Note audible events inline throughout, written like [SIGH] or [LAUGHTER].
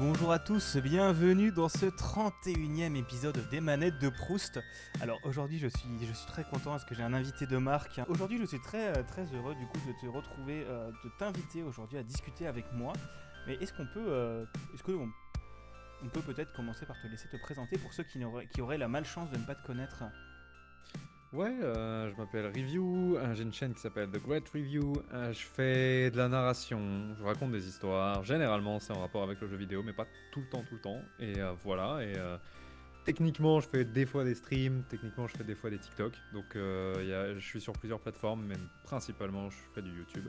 Bonjour à tous, bienvenue dans ce 31e épisode des manettes de Proust. Alors aujourd'hui je suis, je suis très content parce que j'ai un invité de marque. Aujourd'hui je suis très, très heureux du coup de te retrouver, euh, de t'inviter aujourd'hui à discuter avec moi. Mais est-ce qu'on peut, euh, est-ce que on, on peut peut-être commencer par te laisser te présenter pour ceux qui auraient la malchance de ne pas te connaître? Ouais, euh, je m'appelle Review, j'ai une chaîne qui s'appelle The Great Review, euh, je fais de la narration, je raconte des histoires, généralement c'est en rapport avec le jeu vidéo, mais pas tout le temps, tout le temps, et euh, voilà, et techniquement je fais des fois des streams, techniquement je fais des fois des TikTok, donc je suis sur plusieurs plateformes, mais principalement je fais du YouTube.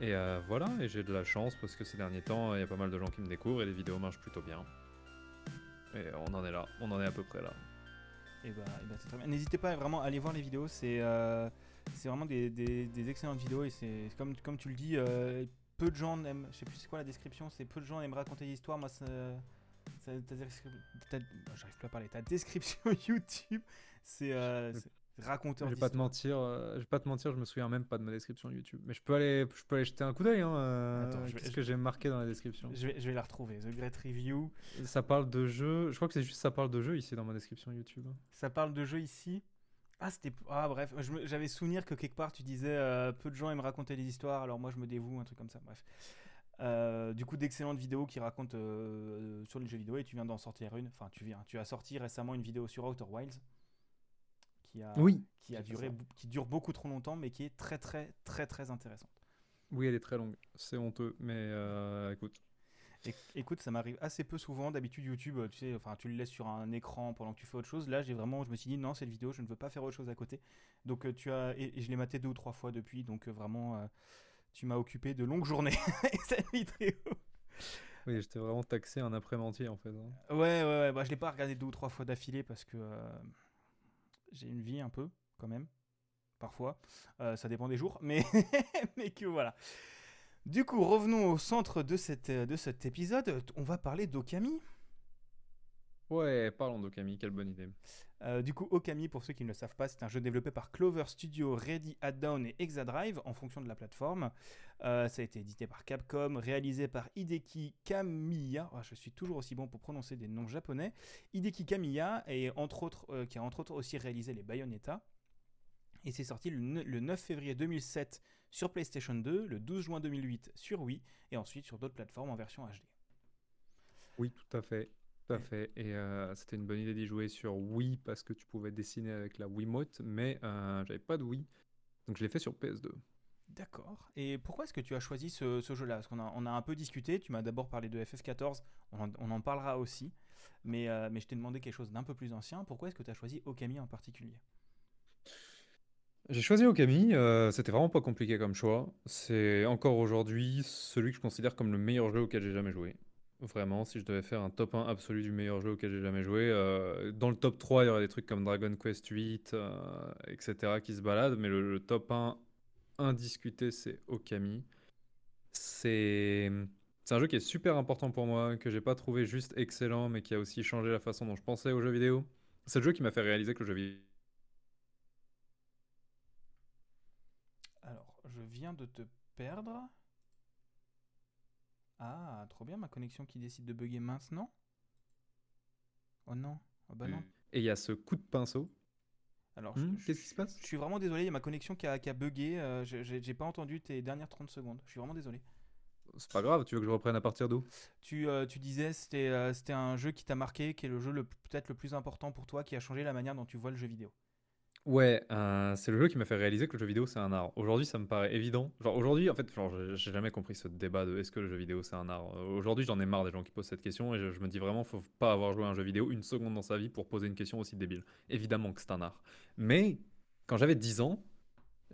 Et voilà, et j'ai de la chance parce que ces derniers temps, il y a pas mal de gens qui me découvrent et les vidéos marchent plutôt bien. Et on en est là, on en est à peu près là. Et bah, eh bah, c'est très bien. N'hésitez pas vraiment à aller voir les vidéos, c'est euh, c'est vraiment des, des- des excellentes vidéos et c'est comme, comme tu le dis, euh, peu de gens aiment, je sais plus c'est quoi la description, c'est peu de gens aiment raconter des histoires, moi ça, ça- ta j'arrive plus à parler, ta description [LAUGHS] YouTube, c'est euh, c'est raconteur Je vais pas te mentir, euh, je vais pas te mentir, je me souviens même pas de ma description YouTube. Mais je peux aller, je peux aller jeter un coup d'œil. Hein, euh, Qu'est-ce que j'ai marqué dans la description Je vais, je vais la retrouver, The Great Review, Ça parle de jeux. Je crois que c'est juste ça parle de jeux ici dans ma description YouTube. ça parle de jeux ici. Ah, c'était. Ah, bref, j'avais souvenir que quelque part tu disais euh, peu de gens aiment raconter des histoires, alors moi je me dévoue, un truc comme ça, bref. Euh, du coup, d'excellentes vidéos qui racontent euh, sur les jeux vidéo et tu viens d'en sortir une. Enfin, tu viens, tu as sorti récemment une vidéo sur Outer Wilds qui a, Oui, qui a duré, qui dure beaucoup trop longtemps, mais qui est très très très très intéressante. Oui, elle est très longue. C'est honteux, mais euh, écoute. Écoute, ça m'arrive assez peu souvent. D'habitude, YouTube, tu sais, enfin, tu le laisses sur un écran pendant que tu fais autre chose. Là, j'ai vraiment, je me suis dit non, cette vidéo, je ne veux pas faire autre chose à côté. Donc, euh, tu as, et, et je l'ai maté deux ou trois fois depuis. Donc, euh, vraiment, euh, tu m'as occupé de longues journées [LAUGHS] cette vidéo. Oui, j'étais vraiment taxé un après-mentier en fait. hein. Ouais, ouais, ouais. Bah, je l'ai pas regardé deux ou trois fois d'affilée parce que euh, j'ai une vie un peu, quand même. Parfois. Euh, ça dépend des jours. Mais, [LAUGHS] mais que voilà. Du coup, revenons au centre de, cette, de cet épisode. On va parler d'Okami. Ouais, parlons d'Okami, quelle bonne idée. Euh, du coup, Okami, pour ceux qui ne le savent pas, c'est un jeu développé par Clover Studio, Ready Add-on et Exadrive en fonction de la plateforme. Euh, ça a été édité par Capcom, réalisé par Hideki Kamiya. Oh, je suis toujours aussi bon pour prononcer des noms japonais. Hideki Kamiya, et entre autres, euh, qui a entre autres aussi réalisé les Bayonetta. Et c'est sorti le 9 février 2007 sur PlayStation 2, le 12 juin 2008 sur Wii, et ensuite sur d'autres plateformes en version HD. Oui, tout à fait. Tout à fait. Et euh, c'était une bonne idée d'y jouer sur Wii parce que tu pouvais dessiner avec la Wiimote, mais euh, j'avais pas de Wii. Donc je l'ai fait sur PS2. D'accord. Et pourquoi est-ce que tu as choisi ce, ce jeu-là? Parce qu'on a, on a un peu discuté, tu m'as d'abord parlé de FF14, on en, on en parlera aussi, mais, euh, mais je t'ai demandé quelque chose d'un peu plus ancien. Pourquoi est-ce que tu as choisi Okami en particulier? J'ai choisi Okami, euh, c'était vraiment pas compliqué comme choix. C'est encore aujourd'hui celui que je considère comme le meilleur jeu auquel j'ai jamais joué. Vraiment, si je devais faire un top 1 absolu du meilleur jeu auquel j'ai jamais joué, euh, dans le top 3, il y aurait des trucs comme Dragon Quest 8, euh, etc. qui se baladent, mais le, top 1 indiscuté, c'est Okami. C'est c'est un jeu qui est super important pour moi, que j'ai pas trouvé juste excellent, mais qui a aussi changé la façon dont je pensais aux jeux vidéo. C'est le jeu qui m'a fait réaliser que le jeu vidéo Alors, je viens de te perdre. Ah, trop bien, ma connexion qui décide de bugger maintenant. Oh non, oh bah non. Et il y a ce coup de pinceau. Alors, Hmm, Qu'est-ce qui se passe? je suis vraiment désolé, il y a ma connexion qui a, qui a bugué. euh, j'ai pas entendu tes dernières 30 secondes. Je suis vraiment désolé. C'est pas grave, tu veux que je reprenne à partir d'où? Tu, euh, tu disais c'était euh, c'était un jeu qui t'a marqué, qui est le jeu le peut-être le plus important pour toi, qui a changé la manière dont tu vois le jeu vidéo. Ouais, euh, c'est le jeu qui m'a fait réaliser que le jeu vidéo c'est un art. Aujourd'hui, ça me paraît évident. Genre aujourd'hui, en fait, genre, j'ai jamais compris ce débat de est-ce que le jeu vidéo c'est un art? Euh, Aujourd'hui, j'en ai marre des gens qui posent cette question et je, me dis vraiment, faut pas avoir joué à un jeu vidéo une seconde dans sa vie pour poser une question aussi débile. Évidemment que c'est un art. Mais quand j'avais 10 ans,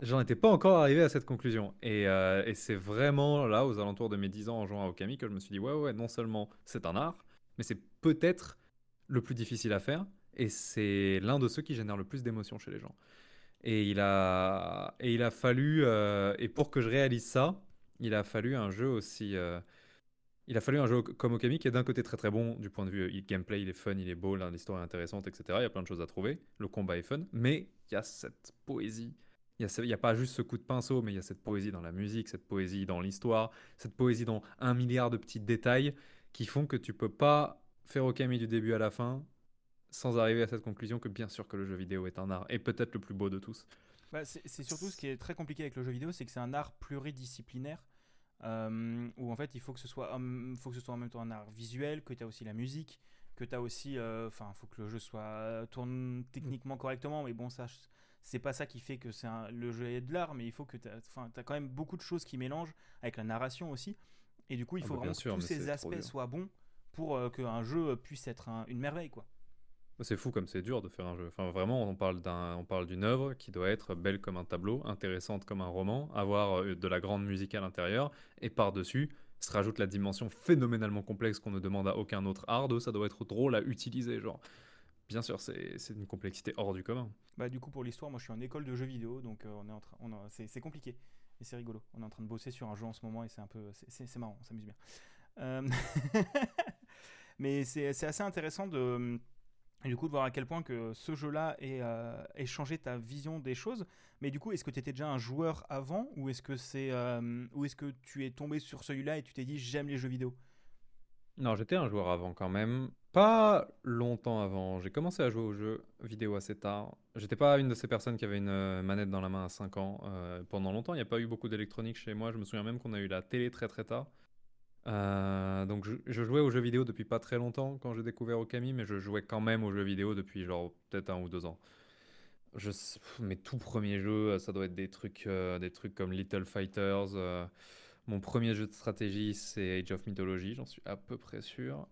j'en étais pas encore arrivé à cette conclusion. Et, euh, c'est vraiment là, aux alentours de mes 10 ans en jouant à Okami, que je me suis dit, ouais, ouais, non seulement c'est un art, mais c'est peut-être le plus difficile à faire. Et c'est l'un de ceux qui génère le plus d'émotions chez les gens. Et il a, et il a fallu, euh, et pour que je réalise ça, il a fallu un jeu aussi. euh, il a fallu un jeu comme Okami qui est d'un côté très très bon du point de vue gameplay, il est fun, il est beau, l'histoire est intéressante, etc. Il y a plein de choses à trouver. Le combat est fun, mais il y a cette poésie. Il y a, a pas juste ce coup de pinceau, mais il y a cette poésie dans la musique, cette poésie dans l'histoire, cette poésie dans un milliard de petits détails qui font que tu peux pas faire Okami du début à la fin sans arriver à cette conclusion que bien sûr que le jeu vidéo est un art et peut-être le plus beau de tous. Bah, c'est surtout ce qui est très compliqué avec le jeu vidéo, c'est que c'est un art pluridisciplinaire. Euh, où en fait il faut que ce soit faut que ce soit en même temps un art visuel que tu as aussi la musique que tu as aussi euh, enfin il faut que le jeu soit tourne techniquement correctement mais bon ça c'est pas ça qui fait que c'est le jeu est de l'art mais il faut que tu as, as quand même beaucoup de choses qui mélangent avec la narration aussi et du coup il ah faut bah, vraiment que tous ces aspects soient bons pour euh, qu'un jeu puisse être une merveille quoi c'est fou comme c'est dur de faire un jeu. Enfin, vraiment, on parle d'un, on parle d'une œuvre qui doit être belle comme un tableau, intéressante comme un roman, avoir euh, de la grande musique à l'intérieur, et par-dessus se rajoute la dimension phénoménalement complexe qu'on ne demande à aucun autre art. ça doit être drôle à utiliser, genre. Bien sûr, c'est, une complexité hors du commun. Bah du coup pour l'histoire, moi je suis en école de jeux vidéo, donc euh, on est en train, c'est, compliqué et c'est rigolo. On est en train de bosser sur un jeu en ce moment et c'est un peu, c'est, marrant, on s'amuse bien. Euh, [LAUGHS] mais c'est assez intéressant de et du coup, de voir à quel point que ce jeu-là ait, euh, changé ta vision des choses. Mais du coup, est-ce que tu étais déjà un joueur avant ou est-ce que, c'est, euh, que tu es tombé sur celui-là et tu t'es dit j'aime les jeux vidéo? Non, j'étais un joueur avant quand même. Pas longtemps avant. J'ai commencé à jouer aux jeux vidéo assez tard. J'étais pas une de ces personnes qui avait une euh, manette dans la main à 5 ans. pendant longtemps, il n'y a pas eu beaucoup d'électronique chez moi. Je me souviens même qu'on a eu la télé très très tard. Euh, donc je, jouais aux jeux vidéo depuis pas très longtemps quand j'ai découvert Okami, mais je jouais quand même aux jeux vidéo depuis genre peut-être un ou deux ans. Mes tout premiers jeux, ça doit être des trucs, euh, des trucs comme Little Fighters. Euh. mon premier jeu de stratégie, c'est Age of Mythology, j'en suis à peu près sûr.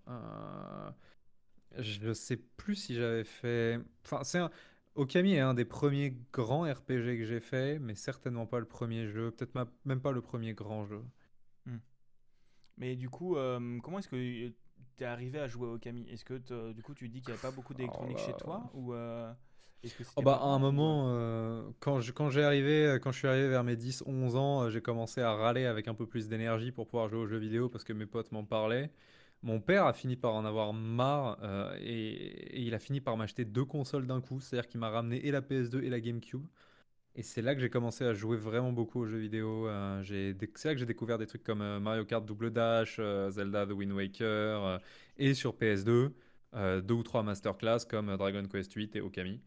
je ne sais plus si j'avais fait. Enfin, c'est Okami est un des premiers grands RPG que j'ai fait, mais certainement pas le premier jeu, peut-être même pas le premier grand jeu. Mais du coup, euh, comment est-ce que tu es arrivé à jouer au Kami Est-ce que du coup tu dis qu'il n'y avait pas beaucoup d'électronique chez toi ou euh, oh bah, à un moment, euh, quand, je, quand, arrivé, quand je suis arrivé vers mes 10-11 ans, j'ai commencé à râler avec un peu plus d'énergie pour pouvoir jouer aux jeux vidéo parce que mes potes m'en parlaient. Mon père a fini par en avoir marre et, et, il a fini par m'acheter deux consoles d'un coup. C'est-à-dire qu'il m'a ramené et la PS2 et la GameCube. Et c'est là que j'ai commencé à jouer vraiment beaucoup aux jeux vidéo. Euh, c'est là que j'ai découvert des trucs comme euh, Mario Kart Double Dash, euh, Zelda The Wind Waker, et sur PS2, deux ou trois masterclass comme Dragon Quest 8 et Okami.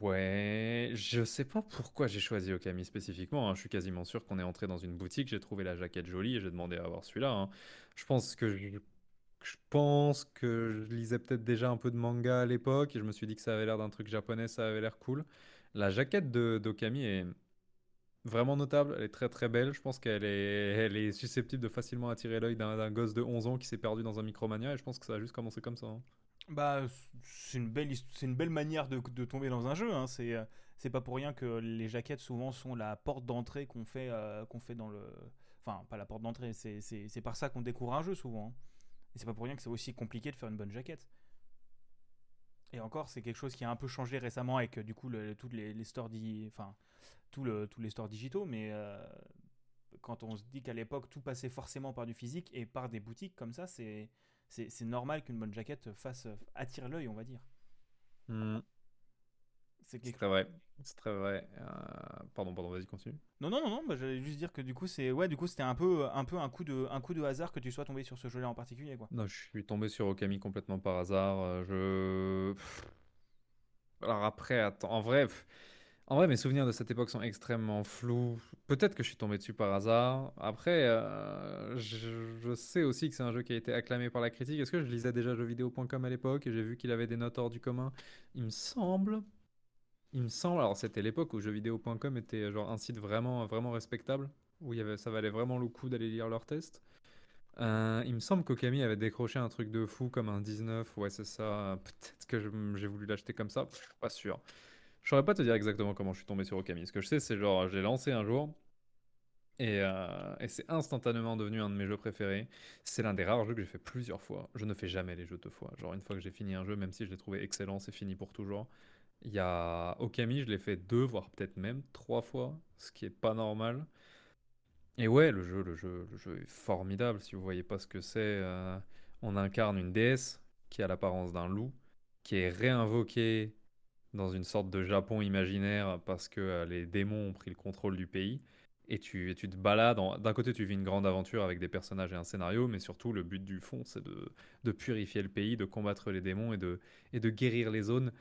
ouais, je sais pas pourquoi j'ai choisi Okami spécifiquement. Hein. Je suis quasiment sûr qu'on est entré dans une boutique, j'ai trouvé la jaquette jolie et j'ai demandé à avoir celui-là. Hein. Je pense que je pense que je lisais peut-être déjà un peu de manga à l'époque et je me suis dit que ça avait l'air d'un truc japonais, ça avait l'air cool. La jaquette de d'Okami est vraiment notable, elle est très très belle. Je pense qu'elle est, [LAUGHS] susceptible de facilement attirer l'œil d'un gosse de 11 ans qui s'est perdu dans un Micromania et je pense que ça a juste commencé comme ça. Hein. Bah, c'est une belle, c'est une belle manière de, de tomber dans un jeu. Hein. C'est, euh, c'est pas pour rien que les jaquettes souvent sont la porte d'entrée qu'on fait, euh, qu'on fait dans le, enfin pas la porte d'entrée. C'est, c'est, c'est par ça qu'on découvre un jeu souvent. Hein. Et c'est pas pour rien que c'est aussi compliqué de faire une bonne jaquette. Et encore, c'est quelque chose qui a un peu changé récemment avec du coup toutes les, stores, enfin le, tous les stores digitaux, mais euh, quand on se dit qu'à l'époque tout passait forcément par du physique et par des boutiques comme ça, c'est normal qu'une bonne jaquette fasse attire l'œil, on va dire. Mmh. C'est très vrai. C'est très vrai. Euh, pardon, pardon, vas-y, continue. Non, non, non, non. Bah, j'allais juste dire que du coup, c'est ouais, du coup, c'était un peu, un peu un coup de, un coup de hasard que tu sois tombé sur ce jeu-là en particulier, quoi. Non, je suis tombé sur Okami complètement par hasard. Euh, je. Alors après, attends, en vrai. En vrai, mes souvenirs de cette époque sont extrêmement flous. Peut-être que je suis tombé dessus par hasard. Après, euh, je, je, sais aussi que c'est un jeu qui a été acclamé par la critique. Est-ce que je lisais déjà jeuxvideo.com à l'époque et j'ai vu qu'il avait des notes hors du commun? Il me semble il me semble, alors c'était l'époque où jeuxvideo.com était genre un site vraiment, vraiment respectable, où ça valait vraiment le coup d'aller lire leurs tests. Euh, il me semble qu'Okami avait décroché un truc de fou comme un 19, ouais c'est ça, peut-être que j'ai voulu l'acheter comme ça, pas sûr. Je saurais pas te dire exactement comment je suis tombé sur Okami. Ce que je sais, c'est genre, j'ai lancé un jour, et, euh, et c'est instantanément devenu un de mes jeux préférés. C'est l'un des rares jeux que j'ai fait plusieurs fois. Je ne fais jamais les jeux deux fois. Genre, une fois que j'ai fini un jeu, même si je l'ai trouvé excellent, c'est fini pour toujours. Il y a Okami, je l'ai fait deux, voire peut-être même trois fois, ce qui est pas normal. Et ouais, le jeu, le jeu, le jeu est formidable. Si vous voyez pas ce que c'est, euh, on incarne une déesse qui a l'apparence d'un loup, qui est réinvoquée dans une sorte de Japon imaginaire parce que euh, les démons ont pris le contrôle du pays. et tu, tu te balades. D'un côté, tu vis une grande aventure avec des personnages et un scénario, mais surtout, le but du fond, c'est de, de, purifier le pays, de combattre les démons et de, et de guérir les zones.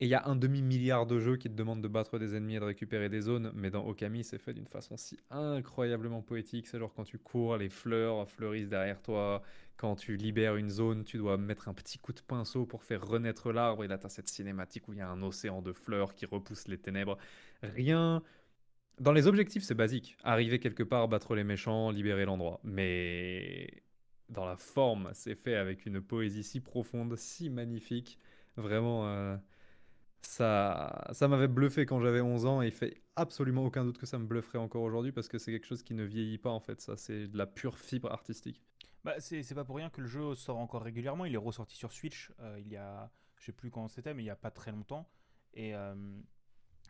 Et il y a un demi-milliard de jeux qui te demandent de battre des ennemis et de récupérer des zones, mais dans Okami, c'est fait d'une façon si incroyablement poétique. C'est genre quand tu cours, les fleurs fleurissent derrière toi. Quand tu libères une zone, tu dois mettre un petit coup de pinceau pour faire renaître l'arbre. Et là, tu as cette cinématique où il y a un océan de fleurs qui repousse les ténèbres. Rien. Dans les objectifs, c'est basique. Arriver quelque part, battre les méchants, libérer l'endroit. Mais dans la forme, c'est fait avec une poésie si profonde, si magnifique. Vraiment. Euh, ça, ça m'avait bluffé quand j'avais 11 ans et il fait absolument aucun doute que ça me blufferait encore aujourd'hui parce que c'est quelque chose qui ne vieillit pas en fait. Ça, c'est de la pure fibre artistique. Bah, c'est pas pour rien que le jeu sort encore régulièrement. Il est ressorti sur Switch euh, il y a, je sais plus quand c'était, mais il y a pas très longtemps. Et euh,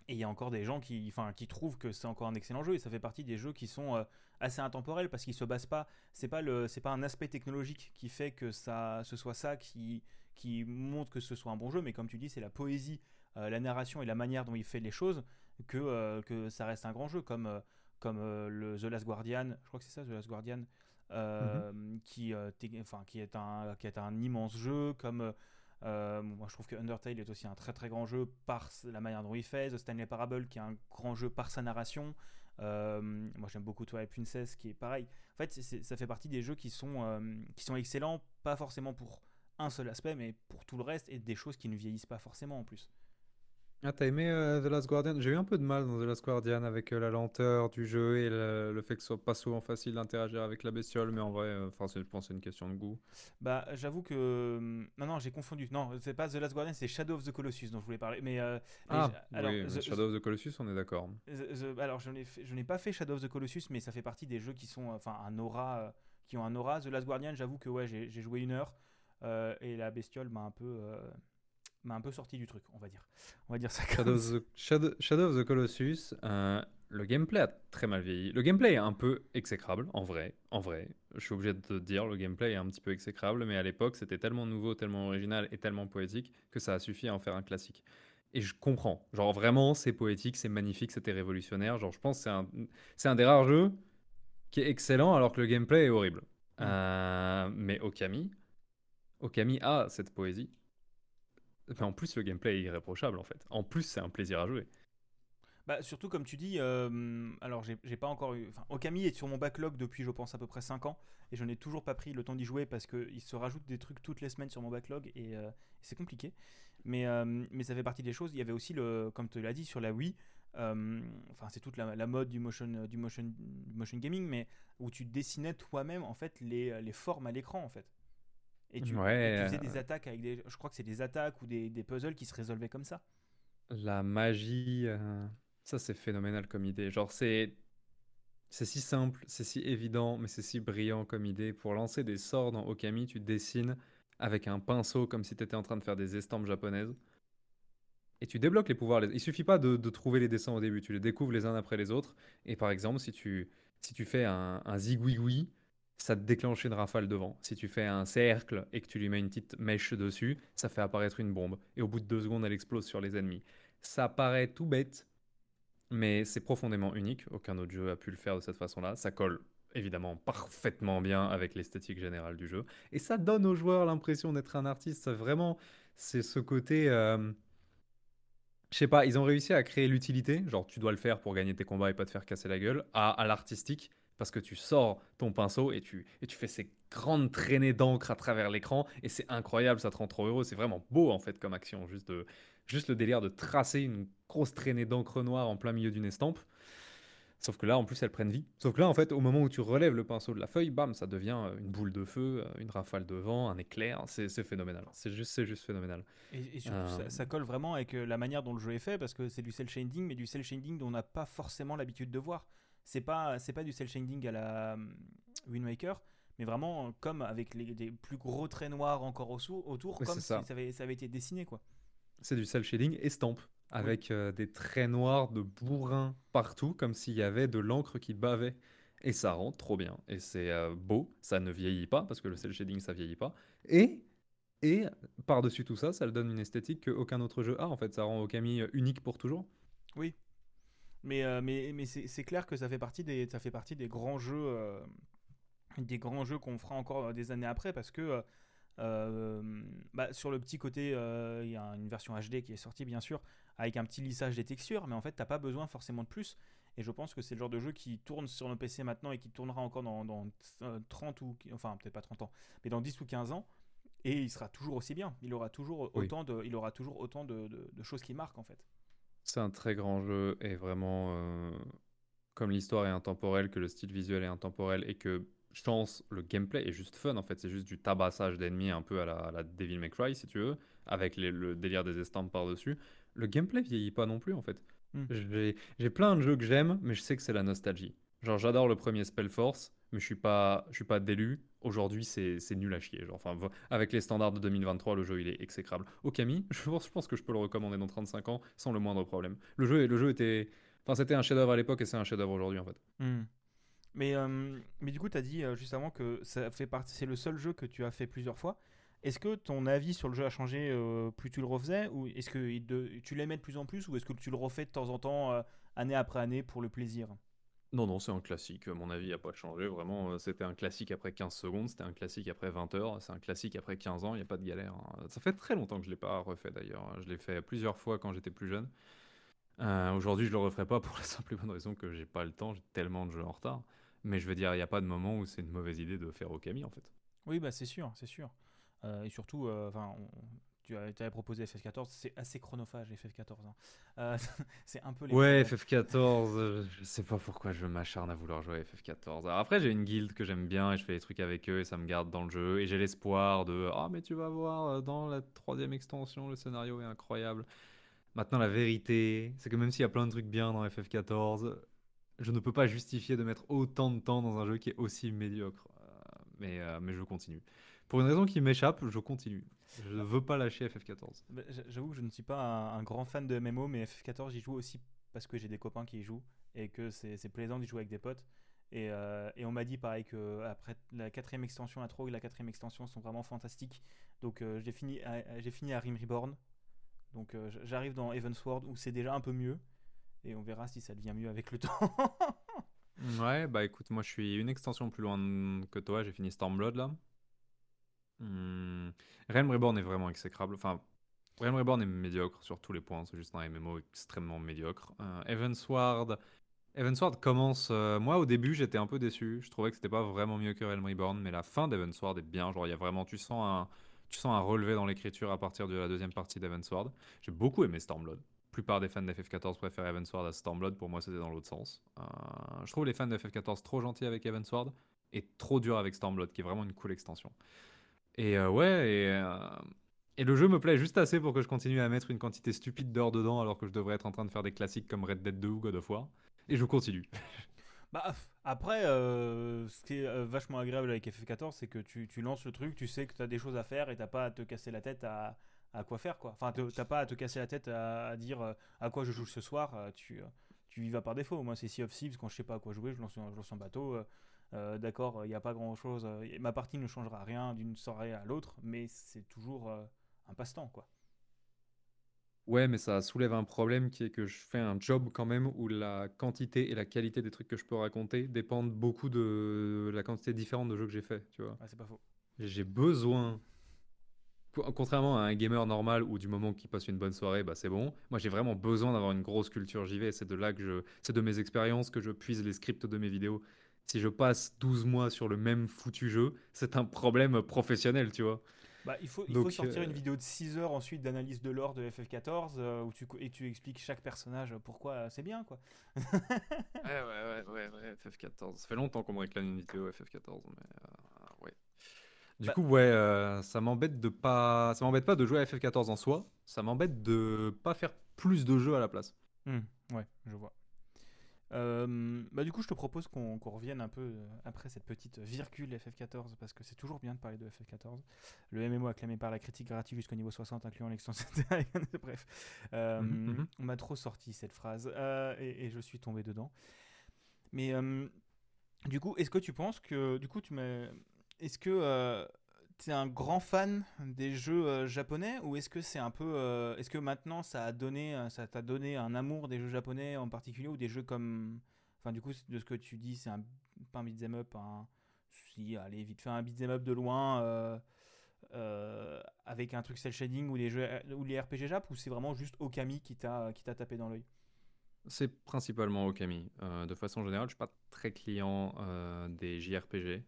il y a encore des gens qui, qui trouvent que c'est encore un excellent jeu et ça fait partie des jeux qui sont euh, assez intemporels parce qu'ils se basent pas. C'est pas pas un aspect technologique qui fait que ça, ce soit ça qui, qui montre que ce soit un bon jeu, mais comme tu dis, c'est la poésie euh, la narration et la manière dont il fait les choses que, euh, que ça reste un grand jeu comme, euh, comme le The Last Guardian, je crois que c'est ça The Last Guardian, mhm. qui, enfin, qui, est un, qui est un immense jeu comme moi je trouve que Undertale est aussi un très très grand jeu par la manière dont il fait, The Stanley Parable qui est un grand jeu par sa narration. moi j'aime beaucoup Twilight Princess qui est pareil. En fait ça fait partie des jeux qui sont, qui sont excellents, pas forcément pour un seul aspect, mais pour tout le reste et des choses qui ne vieillissent pas forcément en plus. Ah, t'as aimé euh, The Last Guardian? J'ai eu un peu de mal dans The Last Guardian avec euh, la lenteur du jeu et le, fait que ce soit pas souvent facile d'interagir avec la bestiole, mais en vrai, euh, enfin, je pense que c'est une question de goût. Bah, j'avoue que. Hum, non, non, j'ai confondu. Non, c'est pas The Last Guardian, c'est Shadow of the Colossus dont je voulais parler. Mais, Ah, alors, oui, Shadow of the Colossus, on est d'accord. alors, je n'ai je n'ai pas fait Shadow of the Colossus, mais ça fait partie des jeux qui sont. Enfin, un aura. qui ont un aura. The Last Guardian, j'avoue que ouais, j'ai j'ai joué une heure. et la bestiole m'a un peu m'a un peu sorti du truc, on va dire. On va dire ça Shadow, of the, Shadow, of the Colossus, euh, le gameplay a très mal vieilli. Le gameplay est un peu exécrable, en vrai. En vrai, je suis obligé de te dire, le gameplay est un petit peu exécrable, mais à l'époque, c'était tellement nouveau, tellement original et tellement poétique que ça a suffi à en faire un classique. Et je comprends. Genre, vraiment, c'est poétique, c'est magnifique, c'était révolutionnaire. Genre, je pense que c'est un, c'est un des rares jeux qui est excellent alors que le gameplay est horrible. Mm. Euh, mais Okami, Okami a cette poésie en plus, le gameplay est irréprochable en fait. En plus, c'est un plaisir à jouer. Bah, surtout comme tu dis, euh, alors j'ai pas encore eu. Enfin, Okami est sur mon backlog depuis, je pense, à peu près 5 ans. Et je n'ai toujours pas pris le temps d'y jouer parce qu'il se rajoute des trucs toutes les semaines sur mon backlog et euh, c'est compliqué. Mais, euh, mais ça fait partie des choses. Il y avait aussi, le, comme tu l'as dit, sur la Wii. Enfin, c'est toute la, mode du motion, du, motion, motion gaming, mais où tu dessinais toi-même en fait les, les formes à l'écran en fait. Et tu, faisais des attaques avec des. Je crois que c'est des attaques ou des, des, puzzles qui se résolvaient comme ça. La magie, euh, ça c'est phénoménal comme idée. Genre, c'est. C'est si simple, c'est si évident, mais c'est si brillant comme idée. Pour lancer des sorts dans Okami, tu dessines avec un pinceau comme si tu étais en train de faire des estampes japonaises. Et tu débloques les pouvoirs. Il suffit pas de, de, trouver les dessins au début, tu les découvres les uns après les autres. Et par exemple, si tu, si tu fais un, un zigouigoui, ça te déclenche une rafale devant. Si tu fais un cercle et que tu lui mets une petite mèche dessus, ça fait apparaître une bombe. Et au bout de deux secondes, elle explose sur les ennemis. Ça paraît tout bête, mais c'est profondément unique. Aucun autre jeu a pu le faire de cette façon-là. Ça colle évidemment parfaitement bien avec l'esthétique générale du jeu. Et ça donne aux joueurs l'impression d'être un artiste. Vraiment, c'est ce côté... Euh, je sais pas, ils ont réussi à créer l'utilité, genre tu dois le faire pour gagner tes combats et pas te faire casser la gueule, à l'artistique parce que tu sors ton pinceau et tu, et tu fais ces grandes traînées d'encre à travers l'écran et c'est incroyable, ça te rend trop heureux. C'est vraiment beau en fait comme action, juste, de, juste le délire de tracer une grosse traînée d'encre noire en plein milieu d'une estampe. Sauf que là, en plus, elles prennent vie. Sauf que là, en fait, au moment où tu relèves le pinceau de la feuille, bam, ça devient euh, une boule de feu, euh, une rafale de vent, un éclair. C'est phénoménal. C'est juste, juste phénoménal. Et, surtout, euh. ça, colle vraiment avec la manière dont le jeu est fait, parce que c'est du cel shading, mais du cel shading dont on n'a pas forcément l'habitude de voir c'est pas c'est pas du cel shading à la euh, Wind Waker mais vraiment comme avec les, plus gros traits noirs encore autour comme si ça. avait, ça avait été dessiné quoi c'est du cel shading estampe avec euh, des traits noirs de bourrin partout comme s'il y avait de l'encre qui bavait et ça rend trop bien et c'est euh, beau ça ne vieillit pas parce que le cel shading ça vieillit pas et et par-dessus tout ça, ça le donne une esthétique qu'aucun autre jeu a. En fait, ça rend Okami unique pour toujours. Oui, Mais, euh, mais, mais c'est clair que ça fait partie des, ça fait partie des grands jeux, euh, des grands jeux qu'on fera encore des années après parce que bah, sur le petit côté, il y a une version HD qui est sortie bien sûr avec un petit lissage des textures, mais en fait t'as pas besoin forcément de plus. Et je pense que c'est le genre de jeu qui tourne sur nos PC maintenant et qui tournera encore dans, dans 30 ou enfin peut-être pas 30 ans, mais dans 10 ou 15 ans et il sera toujours aussi bien. Il aura toujours autant de, il aura toujours autant de, de, choses qui marquent en fait. C'est un très grand jeu et vraiment, euh, comme l'histoire est intemporelle, que le style visuel est intemporel et que chance, le gameplay est juste fun en fait. C'est juste du tabassage d'ennemis un peu à la, la, Devil May Cry si tu veux, avec le délire des estampes par-dessus. Le gameplay vieillit pas non plus en fait. Hmm. J'ai plein de jeux que j'aime, mais je sais que c'est la nostalgie. Genre j'adore le premier Spellforce, mais je suis pas, je suis pas d'élu. Aujourd'hui, c'est nul à chier. Genre, enfin, avec les standards de 2023, le jeu il est exécrable. Okami, [LAUGHS] je pense, je pense que je peux le recommander dans 35 ans sans le moindre problème. Le jeu, le jeu était, enfin, c'était un chef-d'œuvre à l'époque et c'est un chef-d'œuvre aujourd'hui en fait. Hmm. Mais, euh, mais du coup, tu as dit euh, juste avant que ça fait partie, c'est le seul jeu que tu as fait plusieurs fois. Est-ce que ton avis sur le jeu a changé euh, plus tu le refaisais ou est-ce que tu l'aimais de plus en plus ou est-ce que tu le refais de temps en temps, année après année, pour le plaisir? Non, non, c'est un classique. Mon avis n'a pas changé. Vraiment, euh, c'était un classique après 15 secondes, c'était un classique après 20 heures, c'est un classique après 15 ans, il n'y a pas de galère. Hein. Ça fait très longtemps que je ne l'ai pas refait d'ailleurs. Je l'ai fait plusieurs fois quand j'étais plus jeune. Euh, aujourd'hui, je ne le referai pas [LAUGHS] pour la simple et bonne raison que j'ai pas le temps, j'ai tellement de jeux en retard. Mais je veux dire, il n'y a pas de moment où c'est une mauvaise idée de faire Okami en fait. Oui, bah c'est sûr, c'est sûr. Euh, et surtout, enfin, tu avais proposé FF14, c'est assez chronophage FF14. Hein. Euh, [LAUGHS] c'est un peu les Ouais, FF14, euh, je sais pas pourquoi je m'acharne à vouloir jouer à FF14. après, j'ai une guilde que j'aime bien et je fais des trucs avec eux et ça me garde dans le jeu. Et j'ai l'espoir de Ah, mais tu vas voir, euh, dans la troisième extension, le scénario est incroyable. Maintenant, la vérité, c'est que même s'il y a plein de trucs bien dans FF14, je ne peux pas justifier de mettre autant de temps dans un jeu qui est aussi médiocre. mais, mais je continue. Pour une raison qui m'échappe, je continue. Je ne veux pas lâcher FF14. Bah, j'avoue que je ne suis pas un, grand fan de MMO, mais FF14, j'y joue aussi parce que j'ai des copains qui y jouent et que c'est plaisant d'y jouer avec des potes. Et, euh, et on m'a dit pareil que après la quatrième extension, la 3 et la quatrième extension sont vraiment fantastiques. Donc euh, j'ai fini, j'ai fini à Rim Reborn. Donc euh, j'arrive dans Evansward où c'est déjà un peu mieux. Et on verra si ça devient mieux avec le [LAUGHS] temps. ouais, bah écoute, moi je suis une extension plus loin que toi. J'ai fini Stormblood là. Hmm. Realm Reborn est vraiment exécrable. Enfin, Realm Reborn est médiocre sur tous les points. C'est juste un MMO extrêmement médiocre. Euh, Evansward. Evansward commence. Euh, moi, au début, j'étais un peu déçu. Je trouvais que c'était pas vraiment mieux que Realm Reborn, mais la fin d'Evansward est bien. Genre, il y a vraiment. Tu sens un, tu sens un relevé dans l'écriture à partir de la deuxième partie d'Evansward. J'ai beaucoup aimé Stormblood. La plupart des fans d'FF14 préfèrent Evansward à Stormblood. Pour moi, c'était dans l'autre sens. Euh, je trouve les fans de FF14 trop gentils avec Evansward et trop durs avec Stormblood, qui est vraiment une cool extension. Et euh, ouais, euh, et, le jeu me plaît juste assez pour que je continue à mettre une quantité stupide d'heures dedans alors que je devrais être en train de faire des classiques comme Red Dead 2 ou God of War. Et je continue. [LAUGHS] Bah, après, euh, ce qui est vachement agréable avec FF14, c'est que tu, lances le truc, tu sais que tu as des choses à faire et t'as pas à te casser la tête à, à quoi faire. quoi. Enfin, t'as pas à te casser la tête à, dire à quoi je joue ce soir. tu, tu y vas par défaut. Moi, c'est Sea of Thieves, quand je sais pas à quoi jouer, je lance, je lance un bateau. Euh, d'accord, il n'y a pas grand chose. Euh, ma partie ne changera rien d'une soirée à l'autre, mais c'est toujours euh, un passe-temps, quoi. Ouais, mais ça soulève un problème qui est que je fais un job quand même où la quantité et la qualité des trucs que je peux raconter dépendent beaucoup de la quantité différente de jeux que j'ai fait, tu vois. c'est pas faux. J'ai besoin, contrairement à un gamer normal où du moment qu'il passe une bonne soirée, bah c'est bon. Moi, j'ai vraiment besoin d'avoir une grosse culture JV. C'est de là que je, c'est de mes expériences que je puise les scripts de mes vidéos si je passe 12 mois sur le même foutu jeu, c'est un problème professionnel, tu vois. Bah, il faut, il faut sortir une euh, vidéo de 6 heures ensuite d'analyse de l'or de FF14 euh, où tu, et tu expliques chaque personnage pourquoi c'est bien, quoi. [LAUGHS] ouais, ouais, ouais, ouais, FF14. Ça fait longtemps qu'on me réclame une vidéo FF14, mais euh, ouais. Du bah coup, ouais, ça m'embête de pas, ça m'embête pas de jouer à FF14 en soi. Ça m'embête de pas faire plus de jeux à la place. Mmh, ouais, je vois. Euh, bah du coup, je te propose qu'on revienne un peu euh, après cette petite virgule FF14 parce que c'est toujours bien de parler de FF14. Le MMO acclamé par la critique gratuit jusqu'au niveau 60, incluant l'extension. [LAUGHS] Bref, euh, mhm. on m'a trop sorti cette phrase et, je suis tombé dedans. Mais du coup, est-ce que tu penses que du coup tu m'as, est-ce que tu es un grand fan des jeux japonais ou est-ce que c'est un peu est-ce que maintenant ça a donné ça t'a donné un amour des jeux japonais en particulier ou des jeux comme enfin du coup de ce que tu dis c'est un pas un beat'em up un si allez vite faire un beat'em up de loin avec un truc cel shading ou les jeux ou RPG Jap ou c'est vraiment juste Okami qui t'a qui t'a tapé dans l'œil? C'est principalement Okami. de façon générale, je suis pas très client des JRPG.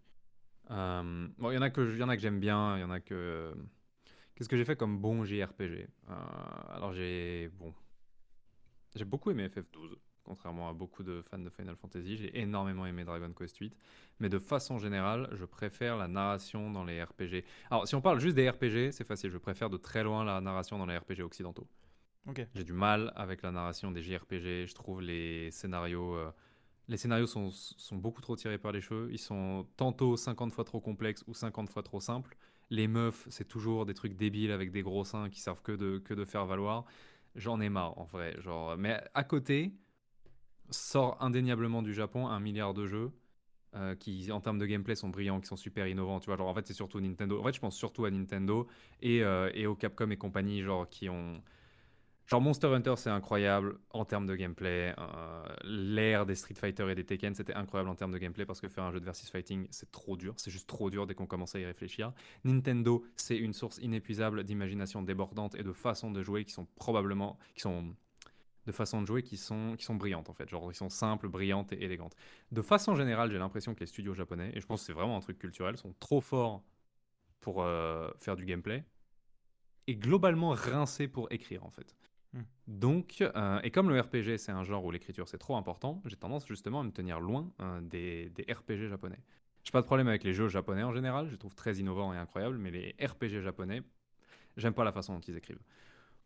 Euh, bon, il y en a que, y en a que j'aime bien, il y en a que. Qu'est-ce que j'ai fait comme bon JRPG euh, Alors j'ai bon, j'ai beaucoup aimé FF12, contrairement à beaucoup de fans de Final Fantasy. J'ai énormément aimé Dragon Quest 8, mais de façon générale, je préfère la narration dans les RPG. Alors si on parle juste des RPG, c'est facile. Je préfère de très loin la narration dans les RPG occidentaux. J'ai du mal avec la narration des JRPG. Je trouve les scénarios euh, les scénarios sont, beaucoup trop tirés par les cheveux. Ils sont tantôt 50 fois trop complexes ou 50 fois trop simples. Les meufs, c'est toujours des trucs débiles avec des gros seins qui servent que de, que de faire valoir. J'en ai marre, en vrai. Genre, mais à côté, sort indéniablement du Japon un milliard de jeux euh, qui, en termes de gameplay, sont brillants, qui sont super innovants. Tu vois, genre, en fait, c'est surtout Nintendo. En fait, je pense surtout à Nintendo et, euh, et au Capcom et compagnie, genre, qui ont Genre Monster Hunter, c'est incroyable en termes de gameplay. Euh, L'ère des Street Fighter et des Tekken, c'était incroyable en termes de gameplay parce que faire un jeu de versus fighting, c'est trop dur. C'est juste trop dur dès qu'on commence à y réfléchir. Nintendo, c'est une source inépuisable d'imagination débordante et de façons de jouer qui sont probablement, qui sont de façons de jouer qui sont, qui sont brillantes en fait. Genre, ils sont simples, brillantes et élégantes. De façon générale, j'ai l'impression que les studios japonais, et je pense que c'est vraiment un truc culturel, sont trop forts pour euh, faire du gameplay et globalement rincés pour écrire en fait. Hmm. Donc, euh, et comme le RPG c'est un genre où l'écriture c'est trop important, j'ai tendance justement à me tenir loin euh, des, RPG japonais. J'ai pas de problème avec les jeux japonais en général, je les trouve très innovants et incroyables, mais les RPG japonais, j'aime pas la façon dont ils écrivent.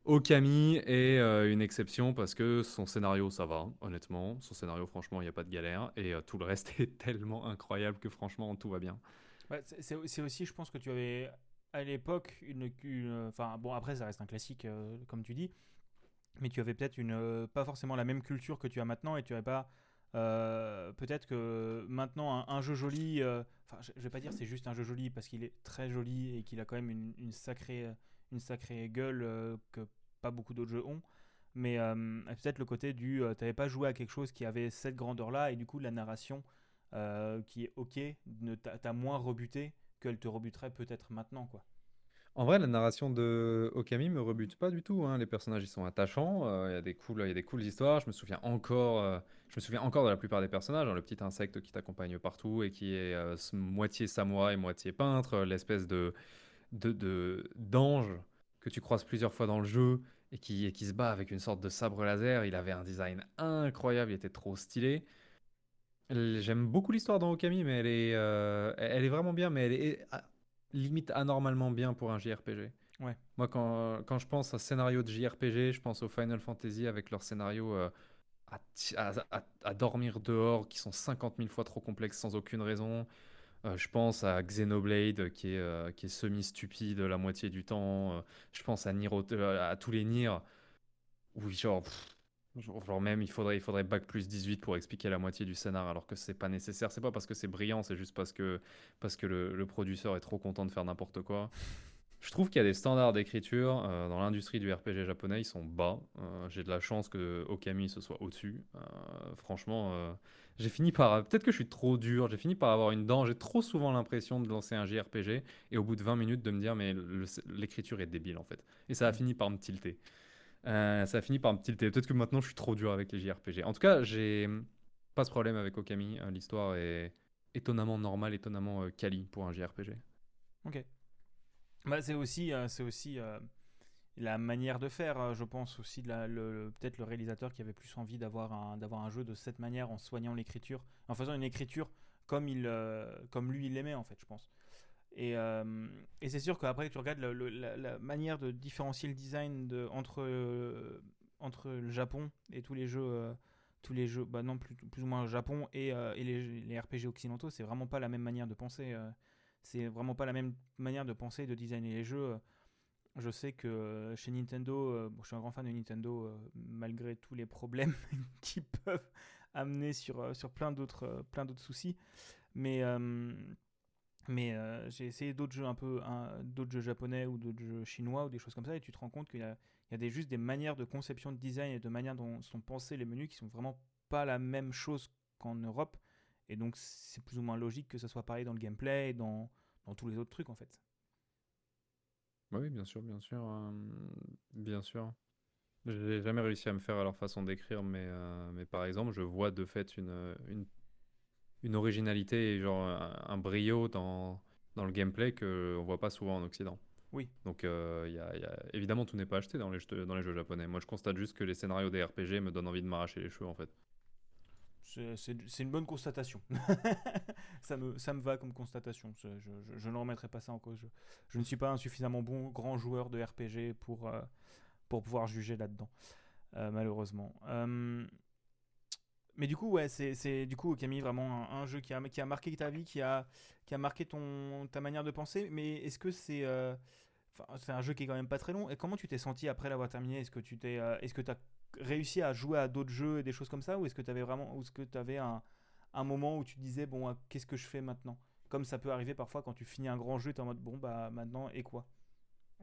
Okami est euh, une exception parce que son scénario ça va, honnêtement. Son scénario, franchement, il n'y a pas de galère. Et tout le reste [LAUGHS] est tellement incroyable que franchement, tout va bien. c'est aussi, je pense que tu avais à l'époque une. Enfin, bon, après, ça reste un classique, comme tu dis mais tu avais peut-être une euh, pas forcément la même culture que tu as maintenant et tu n'avais pas euh, peut-être que maintenant un, jeu joli euh, enfin je, vais pas dire c'est juste un jeu joli parce qu'il est très joli et qu'il a quand même une, sacrée une sacrée gueule que pas beaucoup d'autres jeux ont mais peut-être le côté du tu n'avais pas joué à quelque chose qui avait cette grandeur là et du coup la narration qui est ok t'a moins rebuté qu'elle te rebuterait peut-être maintenant quoi en vrai, la narration de Okami me rebute pas du tout. Hein. Les personnages, ils sont attachants. Euh, il y a des cool, y a des cool histoires. Je me souviens encore, euh, je me souviens encore de la plupart des personnages. Hein. Le petit insecte qui t'accompagne partout et qui est euh, moitié samouraï, moitié peintre. L'espèce de, d'ange que tu croises plusieurs fois dans le jeu et qui, se bat avec une sorte de sabre laser. Il avait un design incroyable. Il était trop stylé. J'aime beaucoup l'histoire dans Okami, mais elle est, est vraiment bien. Mais elle est limite anormalement bien pour un JRPG. Ouais. Moi, quand, quand je pense à scénario de JRPG, je pense au Final Fantasy avec leurs scénarios euh, à, à, dormir dehors qui sont 50 000 fois trop complexes sans aucune raison. Euh, je pense à Xenoblade qui est, euh, qui est semi-stupide la moitié du temps. je pense à, Nier, à tous les Nier où genre. Genre même, il faudrait, il faudrait bac plus 18 pour expliquer la moitié du scénar, alors que c'est pas nécessaire. C'est pas parce que c'est brillant, c'est juste parce que, parce que le, le producteur est trop content de faire n'importe quoi. Je trouve qu'il y a des standards d'écriture euh, dans l'industrie du RPG japonais, ils sont bas. Euh, j'ai de la chance que Okami se soit au-dessus. Euh, franchement, j'ai fini par. Peut-être que je suis trop dur, j'ai fini par avoir une dent. J'ai trop souvent l'impression de lancer un JRPG et au bout de 20 minutes de me dire, mais l'écriture est débile en fait. Et ça a fini par me tilter. Euh, ça a fini par me tilter. Peut-être que maintenant je suis trop dur avec les JRPG. En tout cas, j'ai pas ce problème avec Okami. Euh, l'histoire est étonnamment normale, étonnamment euh, quali pour un JRPG. Ok. Bah, c'est aussi, c'est aussi la manière de faire, je pense aussi peut-être le réalisateur qui avait plus envie d'avoir un, un jeu de cette manière en soignant l'écriture, en faisant une écriture comme il, comme lui il l'aimait en fait, je pense. Et, euh, et c'est sûr qu'après, tu regardes la, manière de différencier le design de, entre, euh, entre le Japon et tous les jeux, euh, tous les jeux bah non, plus, plus ou moins le Japon et, et les, les, RPG occidentaux, c'est vraiment pas la même manière de penser. c'est vraiment pas la même manière de penser et de designer les jeux. Je sais que chez Nintendo, je suis un grand fan de Nintendo, malgré tous les problèmes [LAUGHS] qui peuvent amener sur, sur plein d'autres soucis. Mais Mais euh, j'ai essayé d'autres jeux un peu, d'autres jeux japonais ou d'autres jeux chinois ou des choses comme ça, et tu te rends compte qu'il y a, il y a des, juste des manières de conception de design et de manière dont sont pensés les menus qui sont vraiment pas la même chose qu'en Europe. Et donc c'est plus ou moins logique que ça soit pareil dans le gameplay et dans, dans tous les autres trucs en fait. Oui, bien sûr, bien sûr. Euh, bien sûr. J'ai jamais réussi à me faire à leur façon d'écrire, mais, euh, mais par exemple, je vois de fait une, une originalité et genre un, brio dans, dans le gameplay qu'on voit pas souvent en Occident. Oui. Donc, euh, y a, y a... évidemment, tout n'est pas acheté dans les, jeux, dans les jeux japonais. Moi, je constate juste que les scénarios des RPG me donnent envie de m'arracher les cheveux, en fait. C'est une bonne constatation. [LAUGHS] ça, me, ça me va comme constatation. Je, je, je ne remettrai pas ça en cause. Je, ne suis pas un suffisamment bon grand joueur de RPG pour, euh, pour pouvoir juger là-dedans, euh, malheureusement. Euh, mais du coup, ouais, c'est du coup, Camille, vraiment un, jeu qui a, qui a marqué ta vie, qui a, qui a marqué ton, ta manière de penser. Mais est-ce que c'est. c'est un jeu qui est quand même pas très long. Et comment tu t'es senti après l'avoir terminé? Est-ce que tu t'es, est-ce que as réussi à jouer à d'autres jeux et des choses comme ça? Ou est-ce que tu avais vraiment, ou est-ce que tu un, un, moment où tu disais bon, euh, qu'est-ce que je fais maintenant? Comme ça peut arriver parfois quand tu finis un grand jeu, tu es en mode bon, bah maintenant et quoi?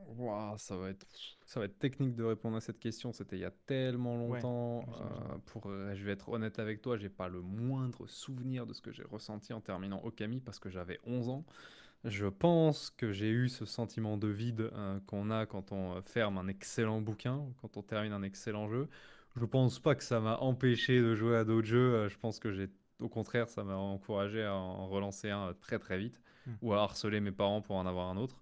Wow, ça va être ça va être technique de répondre à cette question. C'était il y a tellement longtemps. Euh, pour, euh, je vais être honnête avec toi, j'ai pas le moindre souvenir de ce que j'ai ressenti en terminant Okami parce que j'avais 11 ans. Je pense que j'ai eu ce sentiment de vide euh, qu'on a quand on ferme un excellent bouquin, quand on termine un excellent jeu. Je pense pas que ça m'a empêché de jouer à d'autres jeux. Je pense que j'ai, au contraire, ça m'a encouragé à en relancer un très très vite hmm. ou à harceler mes parents pour en avoir un autre.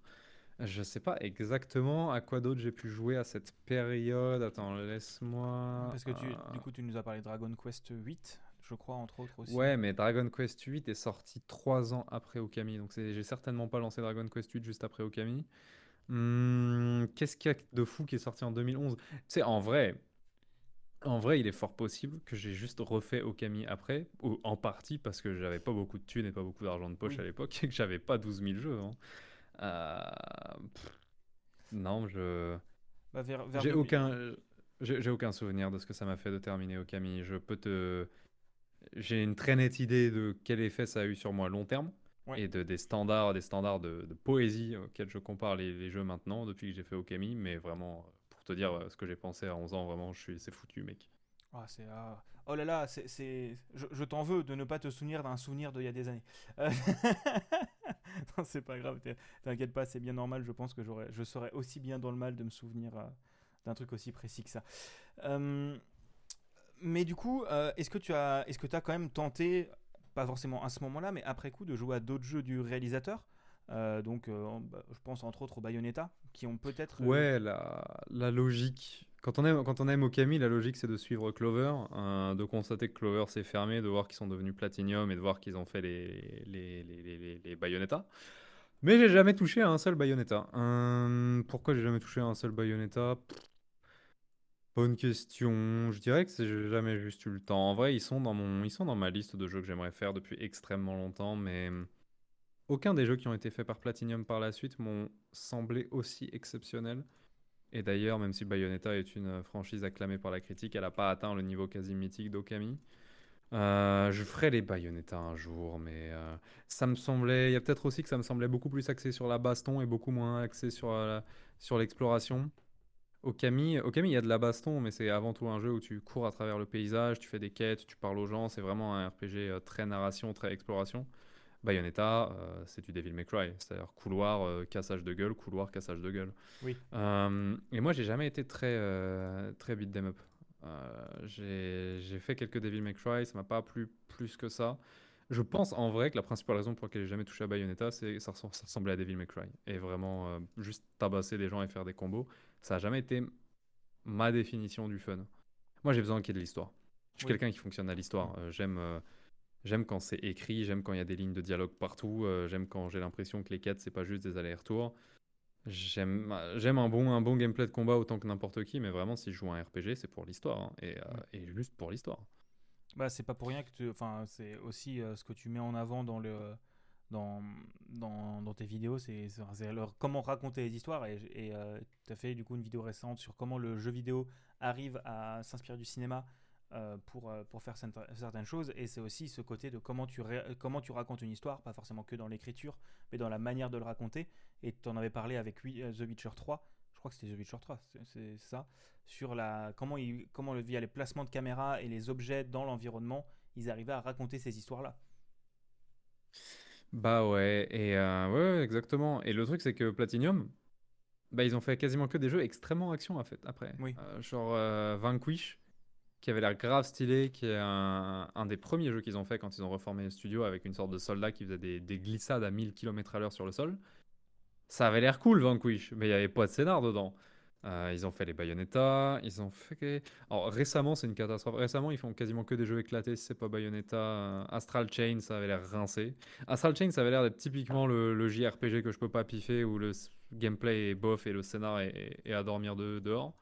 Je sais pas exactement à quoi d'autre j'ai pu jouer à cette période. Attends, laisse-moi. Parce que tu, du coup, tu nous as parlé de Dragon Quest 8 je crois, entre autres aussi. Ouais, mais Dragon Quest 8 est sorti trois ans après Okami, donc j'ai certainement pas lancé Dragon Quest 8 juste après Okami. Hmm, qu'est-ce qu'il y a de fou qui est sorti en 2011 Tu sais, en vrai, en vrai, il est fort possible que j'ai juste refait Okami après, ou en partie parce que j'avais pas beaucoup de thunes et pas beaucoup d'argent de poche à l'époque [LAUGHS] et que j'avais pas 12 000 jeux. Hein. Euh, non, je. Bah, j'ai aucun. J'ai aucun souvenir de ce que ça m'a fait de terminer Okami. Je peux te j'ai une très nette idée de quel effet ça a eu sur moi à long terme et de, des standards, des standards de, poésie auxquels je compare les, jeux maintenant depuis que j'ai fait Okami. Mais vraiment, pour te dire ce que j'ai pensé à 11 ans, vraiment, je suis, c'est foutu, mec. Ah, c'est, ah. Oh là là, c'est, Je, t'en veux de ne pas te souvenir d'un souvenir d'il y a des années. Euh, [LAUGHS] non, c'est pas grave, t'inquiète pas, c'est bien normal. Je pense que j'aurais, je serais aussi bien dans le mal de me souvenir euh, d'un truc aussi précis que ça. Euh, mais du coup, est-ce que tu as, est-ce que as quand même tenté, pas forcément à ce moment-là, mais après coup, de jouer à d'autres jeux du réalisateur? Euh, donc, euh, bah, je pense entre autres au Bayonetta, qui ont peut-être. Ouais, la, la, logique. Quand on aime, quand on aime Okami, la logique c'est de suivre Clover, de constater que Clover s'est fermé, de voir qu'ils sont devenus Platinum et de voir qu'ils ont fait les, les, les, les, Bayonetta. Mais j'ai jamais touché à un seul Bayonetta. pourquoi j'ai jamais touché à un seul Bayonetta? Bonne question. Je dirais que j'ai jamais juste eu le temps. En vrai, ils sont dans mon, ils sont dans ma liste de jeux que j'aimerais faire depuis extrêmement longtemps, mais hum, aucun des jeux qui ont été faits par Platinum par la suite m'ont semblé aussi exceptionnels. Et d'ailleurs, même si Bayonetta est une euh, franchise acclamée par la critique, elle n'a pas atteint le niveau quasi mythique d'Okami. Euh, je ferai les Bayonetta un jour, mais euh, ça me semblait. Il y a peut-être aussi que ça me semblait beaucoup plus axé sur la baston et beaucoup moins axé sur, sur l'exploration. Okami, Okami, il y a de la baston, mais c'est avant tout un jeu où tu cours à travers le paysage, tu fais des quêtes, tu parles aux gens. C'est vraiment un RPG très narration, très exploration. Bayonetta, euh, c'est du Devil May Cry, c'est-à-dire couloir, euh, cassage de gueule, couloir, cassage de gueule. Oui. et moi, j'ai jamais été très, très beat them up. j'ai fait quelques Devil May Cry, ça m'a pas plu plus que ça. Je pense en vrai que la principale raison pour laquelle j'ai jamais touché à Bayonetta, c'est que ça, ressemblait à Devil May Cry. Et vraiment, juste tabasser des gens et faire des combos. Ça n'a jamais été ma définition du fun. Moi, j'ai besoin qu'il y ait de l'histoire. Je suis quelqu'un qui fonctionne à l'histoire. Euh, j'aime, euh, j'aime quand c'est écrit, j'aime quand il y a des lignes de dialogue partout, euh, j'aime quand j'ai l'impression que les quêtes, c'est pas juste des allers-retours. J'aime, j'aime un bon, un bon gameplay de combat autant que n'importe qui, mais vraiment, si je joue à un RPG, c'est pour l'histoire. Hein, et, et, juste pour l'histoire. Bah, c'est pas pour rien que tu. Enfin, c'est aussi ce que tu mets en avant dans le dans, dans, dans tes vidéos, c'est comment raconter les histoires. Et euh, tu as fait du coup une vidéo récente sur comment le jeu vidéo arrive à s'inspirer du cinéma euh, pour, euh, pour faire certaines choses. Et c'est aussi ce côté de comment tu, comment tu racontes une histoire, pas forcément que dans l'écriture, mais dans la manière de le raconter. Et tu en avais parlé avec The Witcher 3, je crois que c'était The Witcher 3, c'est ça, sur la, comment, il, comment via les placements de caméra et les objets dans l'environnement, ils arrivaient à raconter ces histoires-là. Bah ouais, et ouais, exactement. Et le truc, c'est que Platinum, bah, ils ont fait quasiment que des jeux extrêmement action en fait après. Oui. Euh, genre euh, Vanquish, qui avait l'air grave stylé, qui est un, des premiers jeux qu'ils ont fait quand ils ont reformé le studio avec une sorte de soldat qui faisait des, des glissades à 1000 km à l'heure sur le sol. Ça avait l'air cool Vanquish, mais il n'y avait pas de scénar dedans. Euh, ils ont fait les Bayonetta, ils ont fait. Alors récemment, c'est une catastrophe. Récemment, ils font quasiment que des jeux éclatés si c'est pas Bayonetta. Astral Chain, ça avait l'air rincé. Astral Chain, ça avait l'air d'être typiquement le, JRPG que je peux pas piffer où le gameplay est bof et le scénar est, à dormir de, dehors.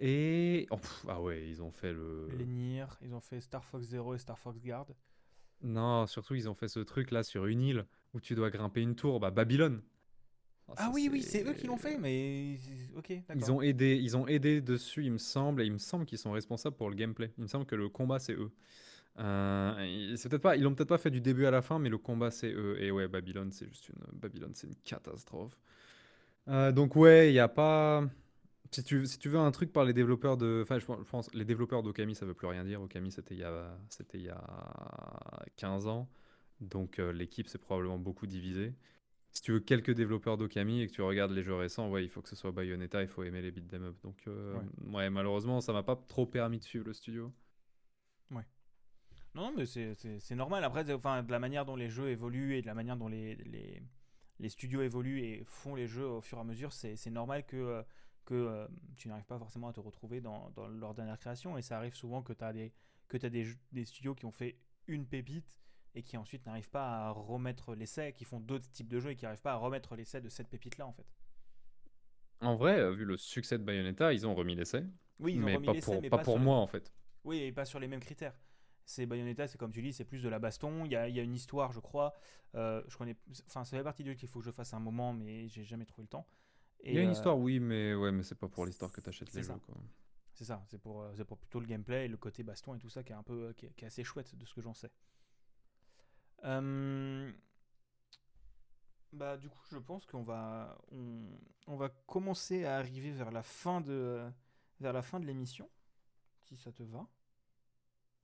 Et. Oh, ah ouais, ils ont fait le. Les Nier, ils ont fait Star Fox Zero et Star Fox Guard. Non, surtout, ils ont fait ce truc là sur une île où tu dois grimper une tour. Bah, Babylone. Oh, ah oui, oui, c'est eux qui l'ont fait, mais ok, Ils ont aidé, ils ont aidé dessus, il me semble, et il me semble qu'ils sont responsables pour le gameplay. Il me semble que le combat c'est eux. Euh, c'est peut-être pas, ils l'ont peut-être pas fait du début à la fin, mais le combat c'est eux. Et ouais, Babylone, c'est juste une, Babylone, c'est une catastrophe. Euh, donc ouais, il y a pas. Si tu, si tu veux un truc par les développeurs de, enfin je pense les développeurs d'Okami ça veut plus rien dire. Okami c'était il y a, il y a 15 ans, donc euh, l'équipe s'est probablement beaucoup divisée si tu veux quelques développeurs d'Okami et que tu regardes les jeux récents, ouais, il faut que ce soit Bayonetta, il faut aimer les beat'em up. Donc, euh, ouais. malheureusement, ça m'a pas trop permis de suivre le studio. Ouais. Non, mais c'est normal. Après, enfin, de la manière dont les jeux évoluent et de la manière dont les, les, les studios évoluent et font les jeux au fur et à mesure, c'est normal que, euh, que euh, tu n'arrives pas forcément à te retrouver dans, dans, leur dernière création. Et ça arrive souvent que tu as, des, que as des, des studios qui ont fait une pépite et qui ensuite n'arrivent pas à remettre l'essai, qui font d'autres types de jeux et qui n'arrivent pas à remettre l'essai de cette pépite-là en fait. En vrai, euh, vu le succès de Bayonetta, ils ont remis l'essai. Oui, ils ont mais remis pas pour, mais pas, pour moi en fait. Oui, et pas sur les mêmes critères. C'est Bayonetta, c'est comme tu dis, c'est plus de la baston. Il y a, il y a une histoire, je crois. Euh, je connais, enfin, ça fait partie du jeu qu'il faut que je fasse un moment, mais j'ai jamais trouvé le temps. Il y a une euh, histoire, oui, mais ouais, mais c'est pas pour l'histoire que tu achètes les jeux. C'est ça, c'est pour, pour plutôt le gameplay et le côté baston et tout ça qui est un peu, qui est assez chouette de ce que j'en sais. Euh, bah, du coup, je pense qu'on va, on, va commencer à arriver vers la fin de, vers la fin de l'émission, si ça te va.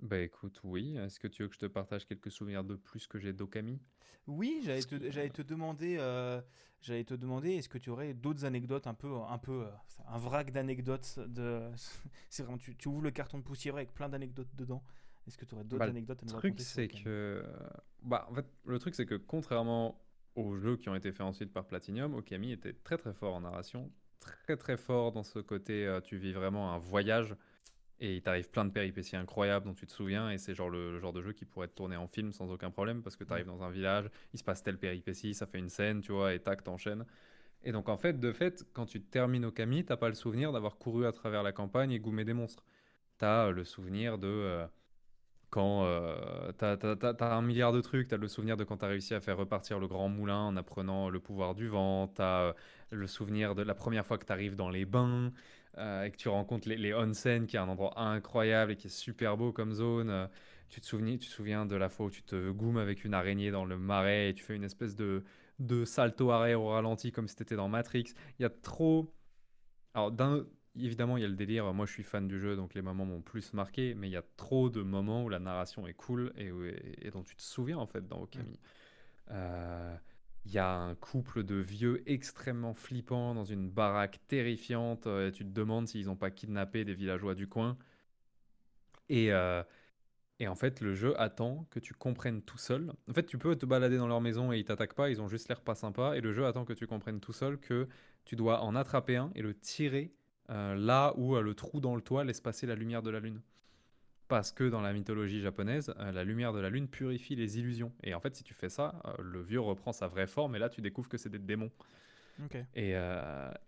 Bah écoute, oui. Est-ce que tu veux que je te partage quelques souvenirs de plus que j'ai d'Okami? Oui, j'allais te, j'allais te demander, euh, j'allais te demander, est-ce que tu aurais d'autres anecdotes un peu, un peu, euh, un vrac d'anecdotes de, [LAUGHS] c'est vraiment, tu, tu, ouvres le carton de poussière avec plein d'anecdotes dedans. Est-ce que tu aurais d'autres bah, anecdotes à nous raconter Le truc, c'est que. Bah, en fait, le truc, c'est que contrairement aux jeux qui ont été faits ensuite par Platinum, Okami était très très fort en narration, très très fort dans ce côté, euh, tu vis vraiment un voyage et il t'arrive plein de péripéties incroyables dont tu te souviens et c'est genre le, genre de jeu qui pourrait être tourné en film sans aucun problème parce que tu arrives dans un village, il se passe telle péripétie, ça fait une scène, tu vois, et tac, t'enchaînes. Et donc en fait, de fait, quand tu termines Okami, t'as pas le souvenir d'avoir couru à travers la campagne et goumé des monstres. T'as le souvenir de... Euh, quand euh, t'as as, un milliard de trucs, t'as le souvenir de quand t'as réussi à faire repartir le grand moulin en apprenant le pouvoir du vent, t'as euh, le souvenir de la première fois que t'arrives dans les bains euh, et que tu rencontres les, les, onsen, qui est un endroit incroyable et qui est super beau comme zone. tu, te souviens, tu te souviens de la fois où tu te goumes avec une araignée dans le marais et tu fais une espèce de, de salto arrière au ralenti comme si t'étais dans Matrix. Il y a trop... Alors, d'un évidemment, il y a le délire. Moi, je suis fan du jeu, donc les moments m'ont plus marqué. Mais il y a trop de moments où la narration est cool et, et, dont tu te souviens en fait dans Okami. Euh, il y a un couple de vieux extrêmement flippants dans une baraque terrifiante. Euh, et tu te demandes s'ils n'ont pas kidnappé des villageois du coin. Et, euh, et en fait, le jeu attend que tu comprennes tout seul. En fait, tu peux te balader dans leur maison et ils t'attaquent pas, ils ont juste l'air pas sympas. Et le jeu attend que tu comprennes tout seul que tu dois en attraper un et le tirer euh, là où le trou dans le toit laisse passer la lumière de la lune. Parce que dans la mythologie japonaise, euh, la lumière de la lune purifie les illusions. Et en fait, si tu fais ça, le vieux reprend sa vraie forme et là, tu découvres que c'est des démons. Et,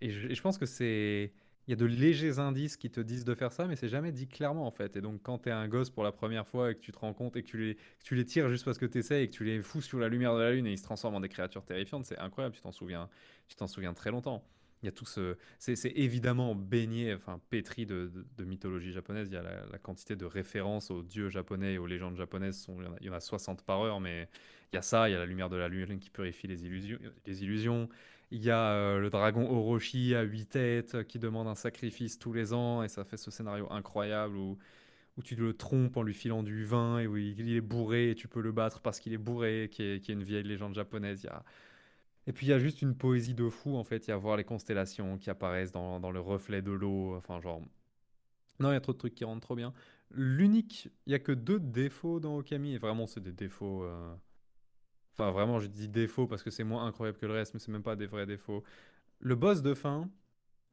et, je, pense que c'est. Il y a de légers indices qui te disent de faire ça, mais c'est jamais dit clairement en fait. Et donc, quand tu es un gosse pour la première fois et que tu te rends compte et que tu les, tu les tires juste parce que tu essaies et que tu les fous sur la lumière de la lune et ils se transforment en des créatures terrifiantes, c'est incroyable. Tu t'en souviens, tu t'en souviens très longtemps. Il y a tout ce. C'est évidemment baigné, enfin pétri de, mythologie japonaise. Il y a la, quantité de références aux dieux japonais et aux légendes japonaises. Sont, il, y en a, 60 par heure, mais il y a ça, il y a la lumière de la lune qui purifie les illusions. Les illusions. Il y a euh, le dragon Orochi à 8 têtes qui demande un sacrifice tous les ans et ça fait ce scénario incroyable où, où tu le trompes en lui filant du vin et où il, est bourré et tu peux le battre parce qu'il est bourré, qui est, qui est une vieille légende japonaise. Il y a et puis il y a juste une poésie de fou en fait. Il y a voir les constellations qui apparaissent dans, dans le reflet de l'eau. Enfin, genre. Non, il y a trop de trucs qui rentrent trop bien. L'unique, il y a que deux défauts dans Okami. Et vraiment, c'est des défauts. Euh, enfin, vraiment, je dis défauts parce que c'est moins incroyable que le reste, mais c'est même pas des vrais défauts. Le boss de fin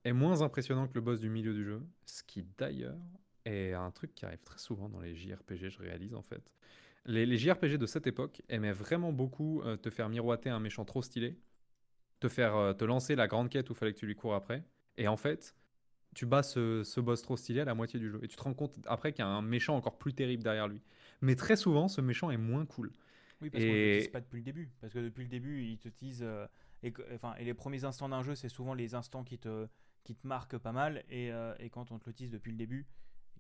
est moins impressionnant que le boss du milieu du jeu. Ce qui d'ailleurs est un truc qui arrive très souvent dans les JRPG, je réalise en fait. Les, JRPG de cette époque aimaient vraiment beaucoup euh, te faire miroiter un méchant trop stylé, te faire euh, te lancer la grande quête où il fallait que tu lui cours après, et en fait, tu bats ce, boss trop stylé à la moitié du jeu, et tu te rends compte après qu'il y a un méchant encore plus terrible derrière lui. Mais très souvent, ce méchant est moins cool. Oui, parce et... qu'on ne pas depuis le début, parce que depuis le début, il te tease, euh, et, enfin, et les premiers instants d'un jeu, c'est souvent les instants qui te, qui te marquent pas mal, et, et quand on te le tease depuis le début,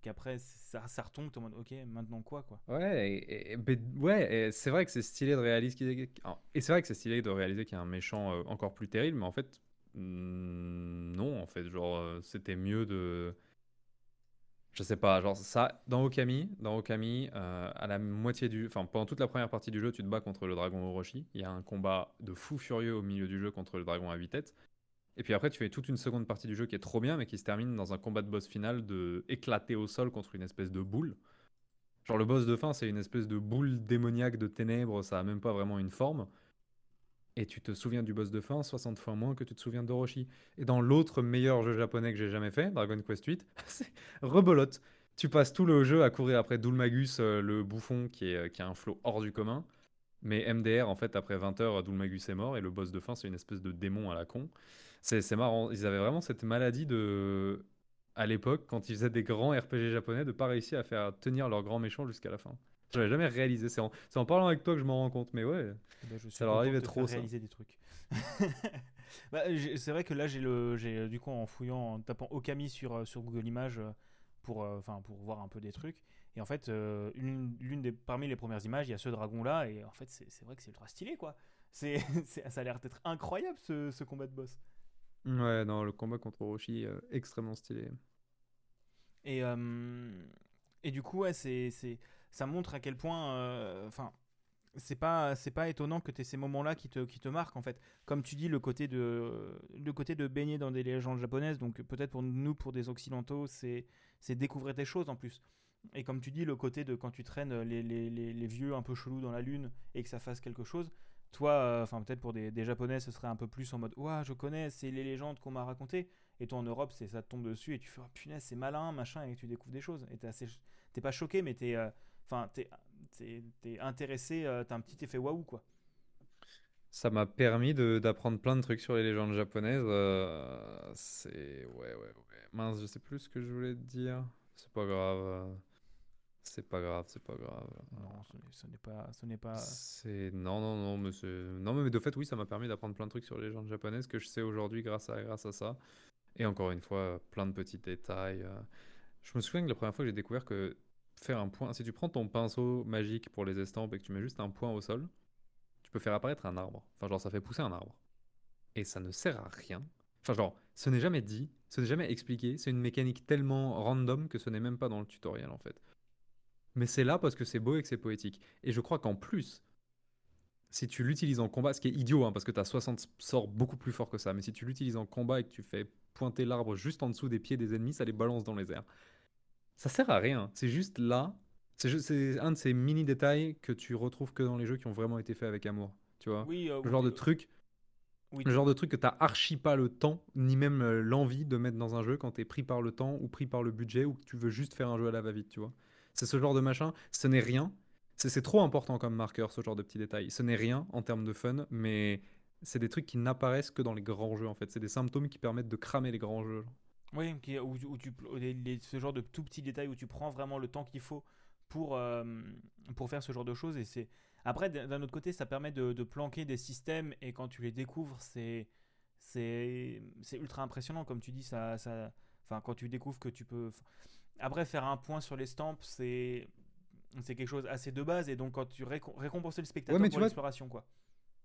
après ça, ça retombe, en mode ok, maintenant quoi quoi. Ouais, et, ouais, c'est vrai que c'est stylé de réaliser et c'est vrai que c'est stylé de réaliser qu'il y a un méchant euh, encore plus terrible, mais en fait hmm, non, en fait, genre euh, c'était mieux de je sais pas, genre ça dans Okami, dans Okami, euh, à la moitié du, enfin pendant toute la première partie du jeu, tu te bats contre le dragon Orochi. Il y a un combat de fou furieux au milieu du jeu contre le dragon à 8 têtes. Et puis après, tu fais toute une seconde partie du jeu qui est trop bien, mais qui se termine dans un combat de boss final de éclater au sol contre une espèce de boule. Genre le boss de fin, c'est une espèce de boule démoniaque de ténèbres, ça a même pas vraiment une forme. Et tu te souviens du boss de fin 60 fois moins que tu te souviens d'Orochi. Et dans l'autre meilleur jeu japonais que j'ai jamais fait, Dragon Quest 8, [LAUGHS] c'est rebolote. Tu passes tout le jeu à courir après Dulmagus, euh, le bouffon qui, est, qui a un flot hors du commun. Mais MDR, en fait, après 20 heures, Dulmagus est mort et le boss de fin, c'est une espèce de démon à la con. C'est marrant. Ils avaient vraiment cette maladie de. À l'époque, quand ils faisaient des grands RPG japonais, de pas réussir à faire tenir leur grand méchant jusqu'à la fin. Je n'avais jamais réalisé. C'est en, en, parlant avec toi que je m'en rends compte. Mais ouais, eh ben, ça leur arrivait trop. Ça. réaliser des trucs. [LAUGHS] bah, c'est vrai que là, j'ai le, du coup, en fouillant, en tapant Okami sur, euh, sur Google Images euh, pour, euh, pour voir un peu des trucs. Et en fait, l'une des parmi les premières images, il y a ce dragon là, et en fait, c'est vrai que c'est ultra stylé, quoi. [LAUGHS] C'est, ça a l'air d'être incroyable ce, ce combat de boss. Ouais, non, le combat contre Orochi, euh, extrêmement stylé. Et, euh, et du coup, ouais, c'est, c'est, ça montre à quel point. Euh, enfin. c'est pas, pas étonnant que tu aies ces moments-là qui te, qui te marquent en fait. Comme tu dis, le côté de, le côté de baigner dans des légendes japonaises, donc peut-être pour nous, pour des occidentaux, c'est, découvrir des choses en plus. Et comme tu dis, le côté de quand tu traînes les, les, les vieux un peu chelous dans la lune et que ça fasse quelque chose, toi, euh, enfin peut-être pour des, Japonais, ce serait un peu plus en mode Ouah, je connais, c'est les légendes qu'on m'a racontées. Et toi en Europe, c'est ça te tombe dessus et tu fais oh, punaise, c'est malin, machin, et tu découvres des choses. Et t'es assez, pas choqué, mais t'es, euh, enfin t'es, intéressé, euh, t'as un petit effet waouh quoi. Ça m'a permis d'apprendre plein de trucs sur les légendes japonaises. c'est ouais, ouais, ouais. Mince, je sais plus ce que je voulais te dire. C'est pas grave. C'est pas grave, c'est pas grave. Non, ce n'est pas, ce n'est pas. C'est non, non, non, mais non, mais de fait, oui, ça m'a permis d'apprendre plein de trucs sur les légendes japonaises que je sais aujourd'hui grâce à, grâce à ça. Et encore une fois, plein de petits détails. Euh. Je me souviens que la première fois que j'ai découvert que faire un point, si tu prends ton pinceau magique pour les estampes et que tu mets juste un point au sol, tu peux faire apparaître un arbre. Enfin, genre, ça fait pousser un arbre. Et ça ne sert à rien. Enfin, genre, ce n'est jamais dit, ce n'est jamais expliqué. C'est une mécanique tellement random que ce n'est même pas dans le tutoriel en fait mais c'est là parce que c'est beau et que c'est poétique. Et je crois qu'en plus, si tu l'utilises en combat, ce qui est idiot, hein, parce que tu as 60 sorts beaucoup plus forts que ça, mais si tu l'utilises en combat et que tu fais pointer l'arbre juste en dessous des pieds des ennemis, ça les balance dans les airs. Ça sert à rien, c'est juste là. C'est un de ces mini détails que tu retrouves que dans les jeux qui ont vraiment été faits avec amour. Tu vois oui, euh, Le genre de truc. le genre de truc que t'as archi pas le temps, ni même euh, l'envie de mettre dans un jeu quand t'es pris par le temps ou pris par le budget ou que tu veux juste faire un jeu à la va-vite, tu vois. C'est ce genre de machin. Ce n'est rien. C'est trop important comme marqueur, ce genre de petits détails. Ce n'est rien en termes de fun, mais c'est des trucs qui n'apparaissent que dans les grands jeux, en fait. C'est des symptômes qui permettent de cramer les grands jeux. Oui, où, tu, ce genre de tout petits détails où tu prends vraiment le temps qu'il faut pour, euh, pour faire ce genre de choses. Et Après, d'un autre côté, ça permet de, planquer des systèmes, et quand tu les découvres, c'est ultra impressionnant, comme tu dis, ça, ça, enfin, quand tu découvres que tu peux. Après, faire un point sur les stamps, c'est c'est quelque chose assez de base, et donc quand tu récompenses le spectateur pour l'exploration, quoi.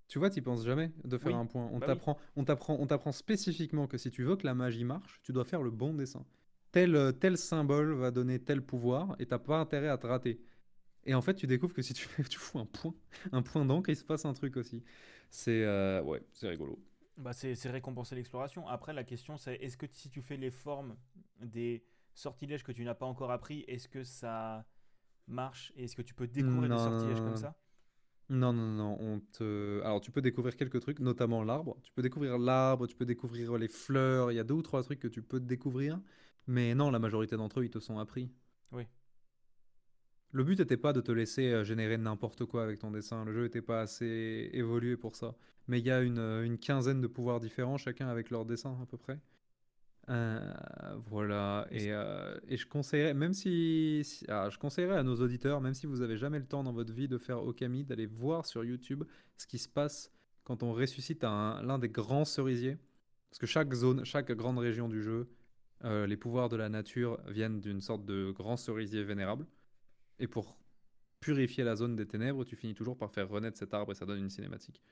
Tu vois, tu penses jamais de faire un point. On bah t'apprend, on t'apprend, on t'apprend spécifiquement que si tu veux que la magie marche, tu dois faire le bon dessin. Tel, euh, tel symbole va donner tel pouvoir et t'as pas intérêt à te rater. Et en fait, tu découvres que si tu, fais, [LAUGHS] tu fous un point, un point d'encre, il se passe un truc aussi. C'est euh, ouais, c'est rigolo. Bah c'est récompenser l'exploration. Après, la question c'est est-ce que si tu fais les formes des sortilèges que tu n'as pas encore appris, est-ce que ça marche et est-ce que tu peux découvrir des sortilèges comme ça? Non, non, non, on te... Alors, tu peux découvrir quelques trucs, notamment l'arbre. Tu peux découvrir l'arbre, tu peux découvrir les fleurs. Il y a deux ou trois trucs que tu peux découvrir. Mais non, la majorité d'entre eux, ils te sont appris. Oui. Le but n'était pas de te laisser euh, générer n'importe quoi avec ton dessin. Le jeu n'était pas assez évolué pour ça. Mais il y a une, une quinzaine de pouvoirs différents, chacun avec leur dessin à peu près. Euh, voilà, et, euh, et, je conseillerais, même si, ah, je conseillerais à nos auditeurs, même si vous avez jamais le temps dans votre vie de faire Okami, d'aller voir sur YouTube ce qui se passe quand on ressuscite l'un des grands cerisiers. Parce que chaque zone, chaque grande région du jeu, euh, les pouvoirs de la nature viennent d'une sorte de grand cerisier vénérable. Et pour purifier la zone des ténèbres, tu finis toujours par faire renaître cet arbre et ça donne une cinématique.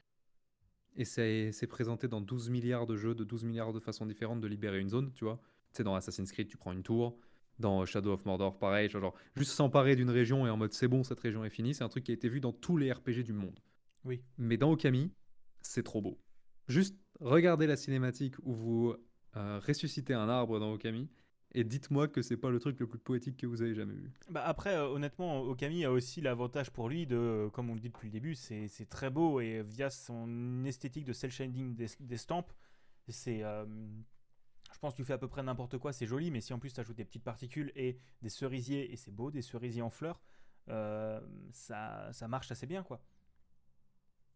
Et c'est présenté dans 12 milliards de jeux, de 12 milliards de façons différentes de libérer une zone, tu vois. Tu sais, dans Assassin's Creed, tu prends une tour. Dans Shadow of Mordor, pareil, genre, juste s'emparer d'une région et en mode c'est bon, cette région est finie, c'est un truc qui a été vu dans tous les RPG du monde. Oui. Mais dans Okami, c'est trop beau. Juste regardez la cinématique où vous euh, ressuscitez un arbre dans Okami, et dites-moi que c'est pas le truc le plus poétique que vous avez jamais vu. Bah après, euh, honnêtement, Okami a aussi l'avantage pour lui de, euh, comme on le dit depuis le début, c'est très beau et via son esthétique de cel shading des, c'est. Euh, je pense que tu fais à peu près n'importe quoi, c'est joli, mais si en plus tu ajoutes des petites particules et des cerisiers, et c'est beau, des cerisiers en fleurs, ça marche assez bien quoi.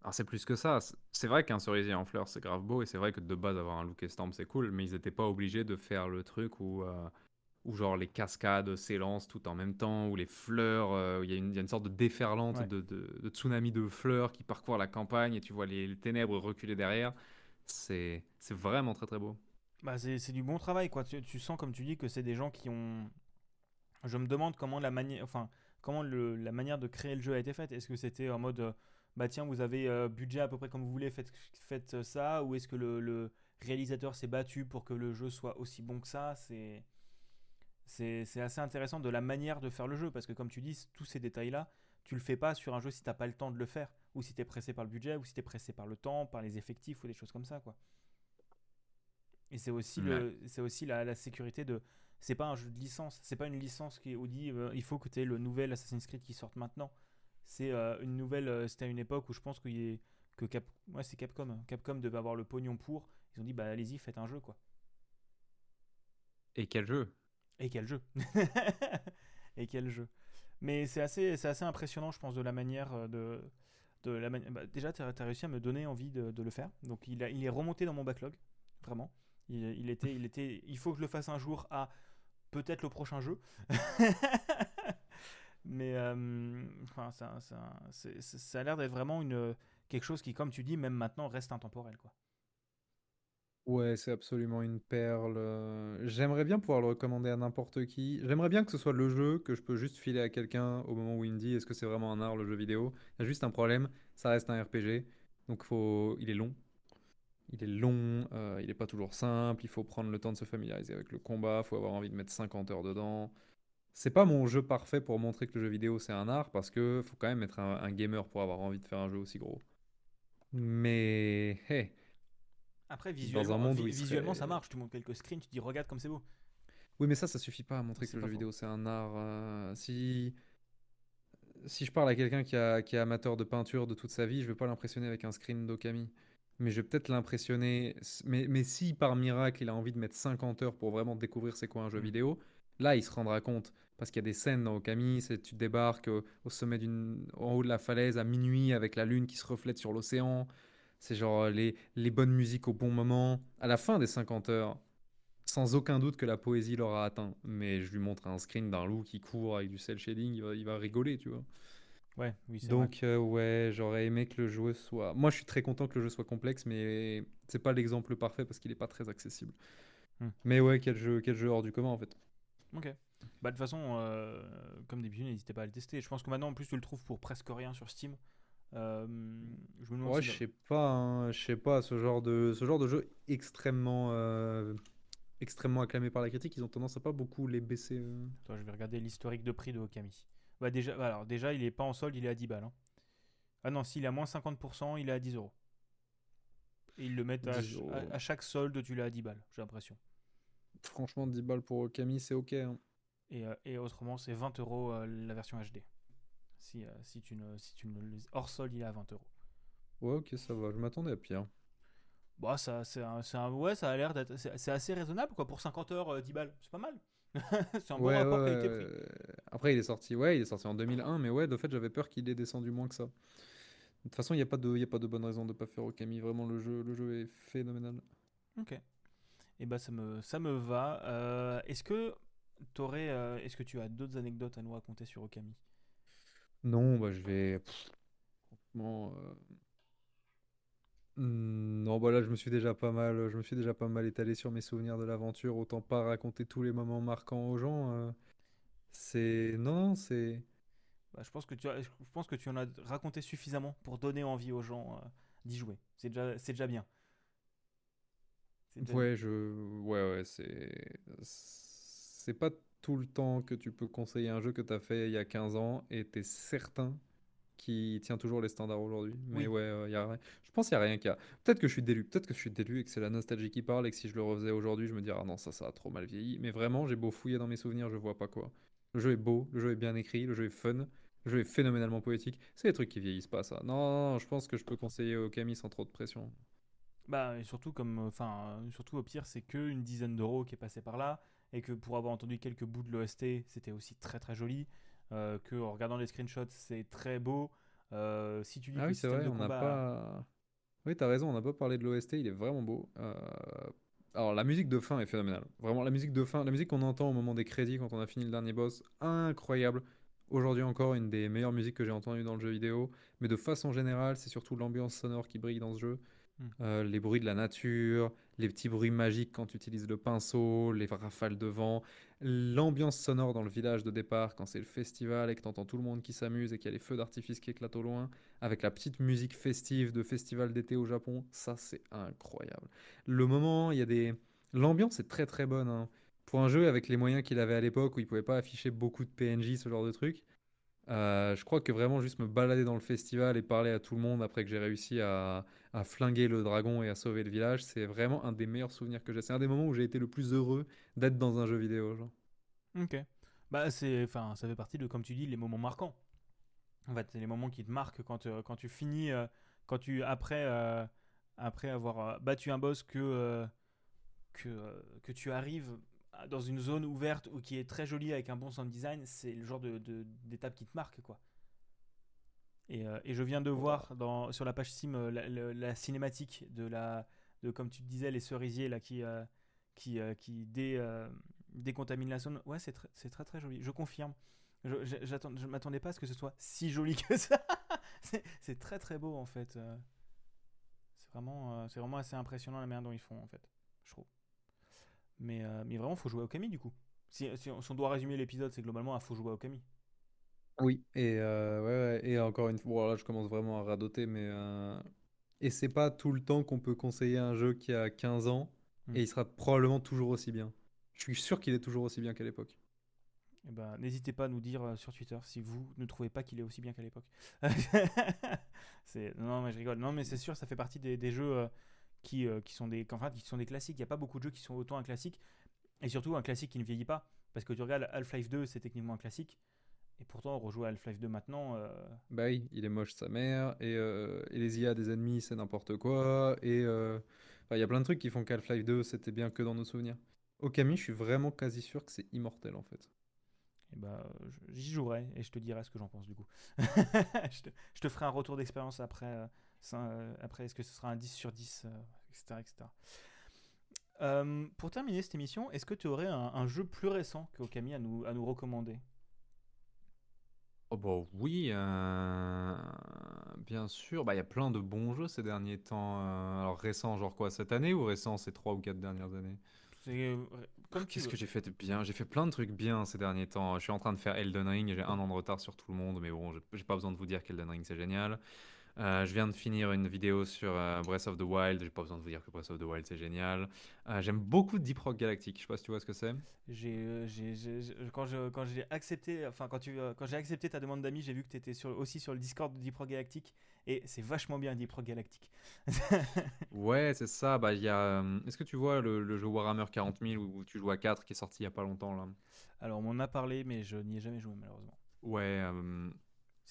Alors c'est plus que ça. C'est vrai qu'un cerisier en fleurs, c'est grave beau, et c'est vrai que de base, avoir un look estampe, c'est cool, mais ils n'étaient pas obligés de faire le truc où, euh, où genre les cascades s'élancent tout en même temps, où les fleurs, euh, il y, a une sorte de déferlante de, de, tsunami de fleurs qui parcourt la campagne, et tu vois les, ténèbres reculer derrière. C'est vraiment très très beau. Bah c'est du bon travail, quoi. Tu, tu, sens, comme tu dis, que c'est des gens qui ont... Je me demande comment la manière... Enfin, comment le, la manière de créer le jeu a été faite. Est-ce que c'était en mode euh, bah tiens, vous avez euh, budget à peu près comme vous voulez, faites, faites ça, ou est-ce que le, réalisateur s'est battu pour que le jeu soit aussi bon que ça? C'est c'est assez intéressant de la manière de faire le jeu, parce que comme tu dis, tous ces détails-là, tu le fais pas sur un jeu si t'as pas le temps de le faire, ou si tu es pressé par le budget, ou si tu es pressé par le temps, par les effectifs, ou des choses comme ça, quoi. Et c'est aussi, le, c'est aussi la, la, sécurité de. C'est pas un jeu de licence, c'est pas une licence qui dit euh, il faut que tu aies le nouvel Assassin's Creed qui sorte maintenant c'est euh, une nouvelle. Euh, c'était à une époque où je pense qu'il que Cap, ouais, c'est Capcom. Capcom devait avoir le pognon pour. Ils ont dit bah allez-y, faites un jeu quoi. Et quel jeu? Et quel jeu [LAUGHS] Et quel jeu? Mais c'est assez, c'est assez impressionnant, je pense, de la manière euh, de. de la bah, déjà, tu as, réussi à me donner envie de, de, le faire. Donc, il, a, il est remonté dans mon backlog, vraiment. Il, il, était, il, était, il faut que je le fasse un jour à peut-être le prochain jeu. [LAUGHS] Mais euh, enfin, ça, ça, ça, a l'air d'être vraiment une, quelque chose qui, comme tu dis, même maintenant reste intemporel. Quoi. Ouais, c'est absolument une perle. J'aimerais bien pouvoir le recommander à n'importe qui. J'aimerais bien que ce soit le jeu que je peux juste filer à quelqu'un au moment où il me dit est-ce que c'est vraiment un art le jeu vidéo? Il y a juste un problème, ça reste un RPG, donc faut... il est long. Il est long, euh, il n'est pas toujours simple, il faut prendre le temps de se familiariser avec le combat, il faut avoir envie de mettre 50 heures dedans c'est pas mon jeu parfait pour montrer que le jeu vidéo c'est un art parce que faut quand même être un, gamer pour avoir envie de faire un jeu aussi gros. Mais hey, après visuellement, visuellement ça marche. Tu montres quelques screens, tu dis regarde comme c'est beau. Oui, mais ça, ça suffit pas à montrer que le jeu vidéo c'est un art. Euh, si si je parle à quelqu'un qui, qui est amateur de peinture de toute sa vie, je vais pas l'impressionner avec un screen d'Okami. Mais je vais peut-être l'impressionner. Mais, mais si par miracle il a envie de mettre 50 heures pour vraiment découvrir c'est quoi un jeu mm. vidéo, Là, il se rendra compte. Parce qu'il y a des scènes dans Okami, tu débarques au, sommet d'une, en haut de la falaise à minuit avec la lune qui se reflète sur l'océan. C'est genre les, les bonnes musiques au bon moment. À la fin des 50 heures, sans aucun doute que la poésie l'aura atteint. Mais je lui montre un screen d'un loup qui court avec du cel shading, il va, rigoler, tu vois. Ouais, oui, c'est vrai. Donc euh, ouais, j'aurais aimé que le jeu soit. Moi, je suis très content que le jeu soit complexe, mais c'est pas l'exemple parfait parce qu'il est pas très accessible. Hmm. Mais ouais, quel jeu, quel jeu hors du commun en fait. Ok. Bah, de toute façon, euh, comme d'habitude, n'hésitez pas à le tester. Je pense que maintenant, en plus, tu le trouves pour presque rien sur Steam. Euh, je me demande Ouais, si je sais pas, hein, je sais pas, ce genre de, ce genre de jeu extrêmement, euh, extrêmement acclamé par la critique, ils ont tendance à pas beaucoup les baisser. euh. Attends, je vais regarder l'historique de prix de Okami. Bah déjà, bah, alors déjà, il est pas en solde, il est à 10 balles. hein. Ah non, s'il est à moins 50%, il est à 10 euros. Et ils le mettent à, 10 ch- euros. à- à chaque solde, tu l'as à 10 balles, j'ai l'impression. Franchement, 10 balles pour Okami, c'est ok. hein. Et, euh, et autrement, c'est 20 euros euh, la version HD. Si, euh, si tu ne, si tu ne hors solde, il est à 20 euros. Ouais, ok, ça va, je m'attendais à pire. Bah, ça, c'est un, un- ouais, ça a l'air d'être, c'est assez raisonnable quoi. Pour 50 heures, euh, 10 balles, c'est pas mal. [LAUGHS] c'est un bon Ouais, rapport ouais, qualité-prix. Après, il est sorti, ouais, il est sorti en 2001, mais ouais, de fait, j'avais peur qu'il ait descendu moins que ça. De toute façon, il n'y a pas de, il y a pas de bonne raison de pas faire Okami. Vraiment, le jeu, le jeu est phénoménal. Ok. Et bah ça me, ça me va. Euh, est-ce que t'aurais, euh, est-ce que tu as d'autres anecdotes à nous raconter sur Okami? Non, bah, je vais. pff, franchement, euh, hmm, Non, bah là, je me suis déjà pas mal, je me suis déjà pas mal étalé sur mes souvenirs de l'aventure. Autant pas raconter tous les moments marquants aux gens. euh. C'est. Non, non, c'est. Bah, je pense que tu as, je pense que tu en as raconté suffisamment pour donner envie aux gens euh, d'y jouer. C'est déjà, c'est déjà bien. Ouais, je. Ouais, ouais, c'est. C'est pas tout le temps que tu peux conseiller un jeu que t'as fait il y a 15 ans et t'es certain qu'il tient toujours les standards aujourd'hui. Mais Oui. ouais, euh, y a... rien- je pense qu'il y a rien qui a. Peut-être que je suis délu, peut-être que je suis délu et que c'est la nostalgie qui parle et que si je le refaisais aujourd'hui, je me dirais, ah non, ça, ça a trop mal vieilli. Mais vraiment, j'ai beau fouiller dans mes souvenirs, je vois pas quoi. Le jeu est beau, le jeu est bien écrit, le jeu est fun, le jeu est phénoménalement poétique. C'est des trucs qui vieillissent pas, ça. Non, non, non, je pense que je peux conseiller Okami sans trop de pression. Bah, et surtout comme, euh, enfin, euh, surtout au pire, c'est que une dizaine d'euros qui est passé par là, et que pour avoir entendu quelques bouts de l'OST, c'était aussi très très joli. Euh, que en regardant les screenshots, c'est très beau. Euh, si tu dis Ah que oui, c'est vrai, on n'a pas. Oui, t'as raison, on n'a pas parlé de l'OST, il est vraiment beau. Euh, Alors, la musique de fin est phénoménale. Vraiment, la musique de fin, la musique qu'on entend au moment des crédits quand on a fini le dernier boss, incroyable. Aujourd'hui encore, une des meilleures musiques que j'ai entendues dans le jeu vidéo. Mais de façon générale, c'est surtout l'ambiance sonore qui brille dans ce jeu. Hmm. Euh, les bruits de la nature, les petits bruits magiques quand tu utilises le pinceau, les rafales de vent, l'ambiance sonore dans le village de départ quand c'est le festival et que t'entends tout le monde qui s'amuse et qu'il y a les feux d'artifice qui éclatent au loin, avec la petite musique festive de festival d'été au Japon, ça c'est incroyable. Le moment, il y a des... L'ambiance est très très bonne. hein. Pour un jeu avec les moyens qu'il avait à l'époque où il pouvait pas afficher beaucoup de PNJ, ce genre de truc, euh, je crois que vraiment juste me balader dans le festival et parler à tout le monde après que j'ai réussi à, à flinguer le dragon et à sauver le village, c'est vraiment un des meilleurs souvenirs que j'ai. C'est un des moments où j'ai été le plus heureux d'être dans un jeu vidéo. Genre. Ok. Bah, c'est, enfin, ça fait partie de, comme tu dis, les moments marquants. En fait, c'est les moments qui te marquent quand, euh, quand tu finis, euh, quand tu, après, euh, après avoir battu un boss, que, que, tu arrives dans une zone ouverte ou qui est très jolie avec un bon sound design, c'est le genre de- d'étape qui te marque, quoi. Et, euh, et je viens de voir dans, sur la page Steam euh, la, la- la cinématique de la, de, comme tu disais, les cerisiers là qui, euh, qui, qui dé, décontaminent la zone. Ouais, c'est, tr- c'est très très joli. Je confirme. Je, je, m'attendais pas à ce que ce soit si joli que ça. [LAUGHS] c'est, très très beau en fait. C'est vraiment, c'est vraiment assez impressionnant la manière dont ils font en fait, je trouve. Mais, mais vraiment, faut jouer au Kami du coup. Si, si on, doit résumer l'épisode, c'est globalement, il faut jouer au Kami. Oui. Et, euh, ouais, ouais, et encore une fois, bon, là je commence vraiment à radoter, mais. euh, Et c'est pas tout le temps qu'on peut conseiller un jeu qui a 15 ans Hmm. et il sera probablement toujours aussi bien. Je suis sûr qu'il est toujours aussi bien qu'à l'époque. Eh ben, n'hésitez pas à nous dire euh, sur Twitter si vous ne trouvez pas qu'il est aussi bien qu'à l'époque. [LAUGHS] c'est... Non, mais je rigole. Non, mais c'est sûr, ça fait partie des, des jeux euh, qui, euh, qui, sont des... enfin, qui sont des classiques. Il n'y a pas beaucoup de jeux qui sont autant un classique. Et surtout un classique qui ne vieillit pas. Parce que tu regardes Half-Life 2, c'est techniquement un classique. Et pourtant, rejouer à Half-Life 2 maintenant. euh, Bah oui, il est moche sa mère, et, euh, et les IA des ennemis, c'est n'importe quoi, et euh, enfin, il y a plein de trucs qui font qu'Half-Life 2, c'était bien que dans nos souvenirs. Okami, je suis vraiment quasi sûr que c'est immortel en fait. eh ben, je- j'y jouerai et je te dirai ce que j'en pense du coup. [LAUGHS] je, te, je te ferai un retour d'expérience après. euh, ça, après, est-ce que ce sera un 10 sur 10, euh, etc. etc. Euh, pour terminer cette émission, est-ce que tu aurais un, un jeu plus récent que Okami à nous, à nous recommander? Oh bah oui, euh, bien sûr. Bah, il y a plein de bons jeux ces derniers temps. euh, alors récents, genre quoi, cette année ou récents ces trois ou quatre dernières années? C'est euh, comme tu Qu'est-ce veux. que j'ai fait de bien? J'ai fait plein de trucs bien ces derniers temps. Je suis en train de faire Elden Ring, j'ai un an de retard sur tout le monde, mais bon, j'ai j'ai pas besoin de vous dire qu'Elden Ring c'est génial. Euh, je viens de finir une vidéo sur euh, Breath of the Wild, j'ai pas besoin de vous dire que Breath of the Wild c'est génial. Euh, j'aime beaucoup Deep Rock Galactic, je sais pas si tu vois ce que c'est. J'ai- quand j'ai accepté, enfin quand tu, quand j'ai accepté ta demande d'amis, j'ai vu que tu étais sur, aussi sur le Discord de Deep Rock Galactic et c'est vachement bien Deep Rock Galactic. [LAUGHS] Ouais, c'est ça. Bah, il y a. Est-ce que tu vois le, le jeu Warhammer 40 000 où tu joues à 4 qui est sorti il y a pas longtemps là? Alors on m'en a parlé, mais je n'y ai jamais joué malheureusement. Ouais,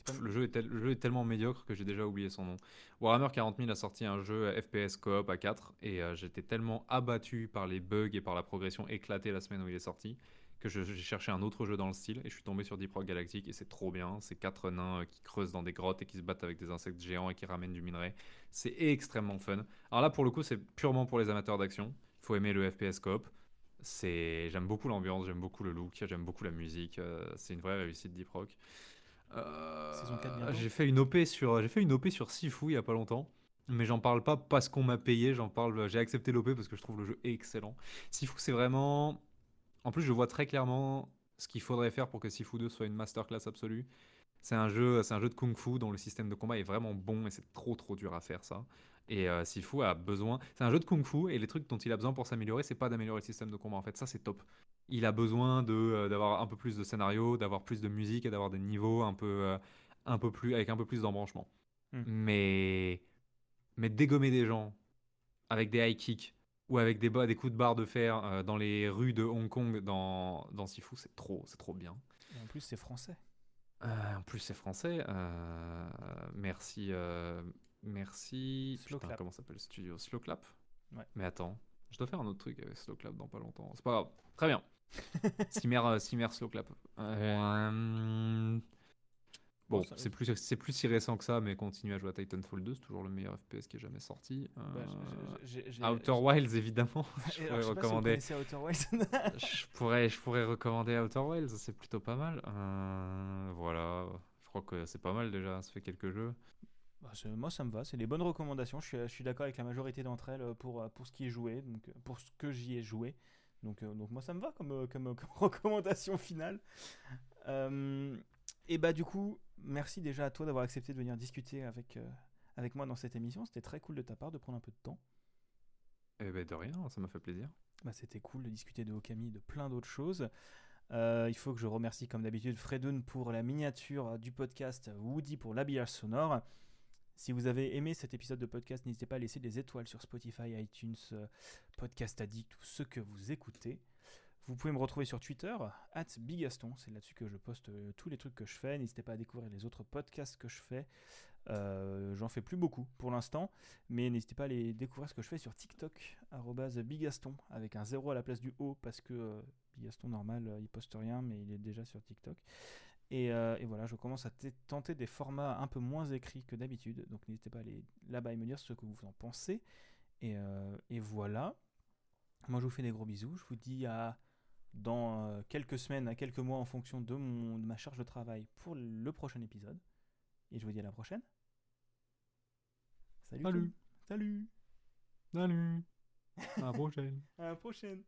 pas... le jeu est, tel- le jeu est tellement médiocre que j'ai déjà oublié son nom. Warhammer 40 000 a sorti un jeu FPS coop à 4 et euh, j'étais tellement abattu par les bugs et par la progression éclatée la semaine où il est sorti que j'ai cherché un autre jeu dans le style et je suis tombé sur Deep Rock Galactic et c'est trop bien. C'est quatre nains euh, qui creusent dans des grottes et qui se battent avec des insectes géants et qui ramènent du minerai. C'est extrêmement fun. Alors là, pour le coup, c'est purement pour les amateurs d'action. Il faut aimer le FPS coop. C'est, j'aime beaucoup l'ambiance, j'aime beaucoup le look, j'aime beaucoup la musique. euh, c'est une vraie réussite Deep Rock. Euh, Saison 4 bientôt j'ai fait une OP sur, j'ai fait une OP sur Sifu il y a pas longtemps. Mais j'en parle pas parce qu'on m'a payé, j'en parle, j'ai accepté l'OP parce que je trouve le jeu excellent. Sifu, c'est vraiment. En plus, je vois très clairement ce qu'il faudrait faire pour que Sifu 2 soit une masterclass absolue. C'est un jeu, c'est un jeu de kung-fu dont le système de combat est vraiment bon et c'est trop trop dur à faire ça. Et euh, Sifu a besoin. C'est un jeu de kung-fu et les trucs dont il a besoin pour s'améliorer, c'est pas d'améliorer le système de combat. En fait, ça c'est top. Il a besoin de euh, d'avoir un peu plus de scénario, d'avoir plus de musique et d'avoir des niveaux un peu euh, un peu plus avec un peu plus d'embranchement. Hmm. Mais mais dégommer des gens avec des high kicks ou avec des, des coups de barre de fer dans les rues de Hong Kong dans, dans Sifu, c'est trop, c'est trop bien. Et en plus c'est français. Euh, en plus, c'est français. euh, merci, euh, merci. Slow Putain, Clap. comment s'appelle le studio? Slow Clap? Ouais. Mais attends, je dois faire un autre truc avec Slow Clap dans pas longtemps. C'est pas grave. Très bien. [LAUGHS] Simer, euh, Simer Slow Clap. Euh, Bon, c'est plus, c'est plus si récent que ça, mais continue à jouer à Titanfall 2, c'est toujours le meilleur FPS qui ait jamais sorti. Bah, Euh, [LAUGHS] [LAUGHS] Outer Wilds, évidemment. je pourrais si recommander. Outer Wilds. je pourrais, je pourrais recommander Outer Wilds, c'est plutôt pas mal. Euh, voilà, je crois que c'est pas mal déjà, ça fait quelques jeux. Bah, moi ça me va, c'est des bonnes recommandations. Je suis, je suis d'accord avec la majorité d'entre elles euh, pour, euh, pour ce qui est joué, donc euh, pour ce que j'y ai joué. Donc, donc moi ça me va comme, comme, [LAUGHS] comme recommandation finale. Euh, et bah du coup, merci déjà à toi d'avoir accepté de venir discuter avec, euh, avec moi dans cette émission. C'était très cool de ta part de prendre un peu de temps. Eh ben de rien, ça m'a fait plaisir. Bah, c'était cool de discuter de Okami et de plein d'autres choses. Euh, il faut que je remercie comme d'habitude Fredun pour la miniature du podcast, Woody pour l'habillage sonore. Si vous avez aimé cet épisode de podcast, n'hésitez pas à laisser des étoiles sur Spotify, iTunes, euh, Podcast Addict ou ce que vous écoutez. Vous pouvez me retrouver sur Twitter, at Bigaston, c'est là-dessus que je poste euh, tous les trucs que je fais. N'hésitez pas à découvrir les autres podcasts que je fais. Euh, J'en fais plus beaucoup pour l'instant, mais n'hésitez pas à aller découvrir ce que je fais sur TikTok, Bigaston, avec un 0 à la place du O, parce que Bigaston normal, il poste rien, mais il est déjà sur TikTok. Et, euh, et voilà, je commence à tenter des formats un peu moins écrits que d'habitude, donc n'hésitez pas à aller là-bas et me dire ce que vous en pensez. Et, euh, et voilà. Moi, je vous fais des gros bisous. Je vous dis à dans euh, quelques semaines, à quelques mois, en fonction de, mon, de ma charge de travail pour le prochain épisode. Et je vous dis à la prochaine. Salut. Salut. Salut. Salut, à la prochaine. [LAUGHS] À la prochaine.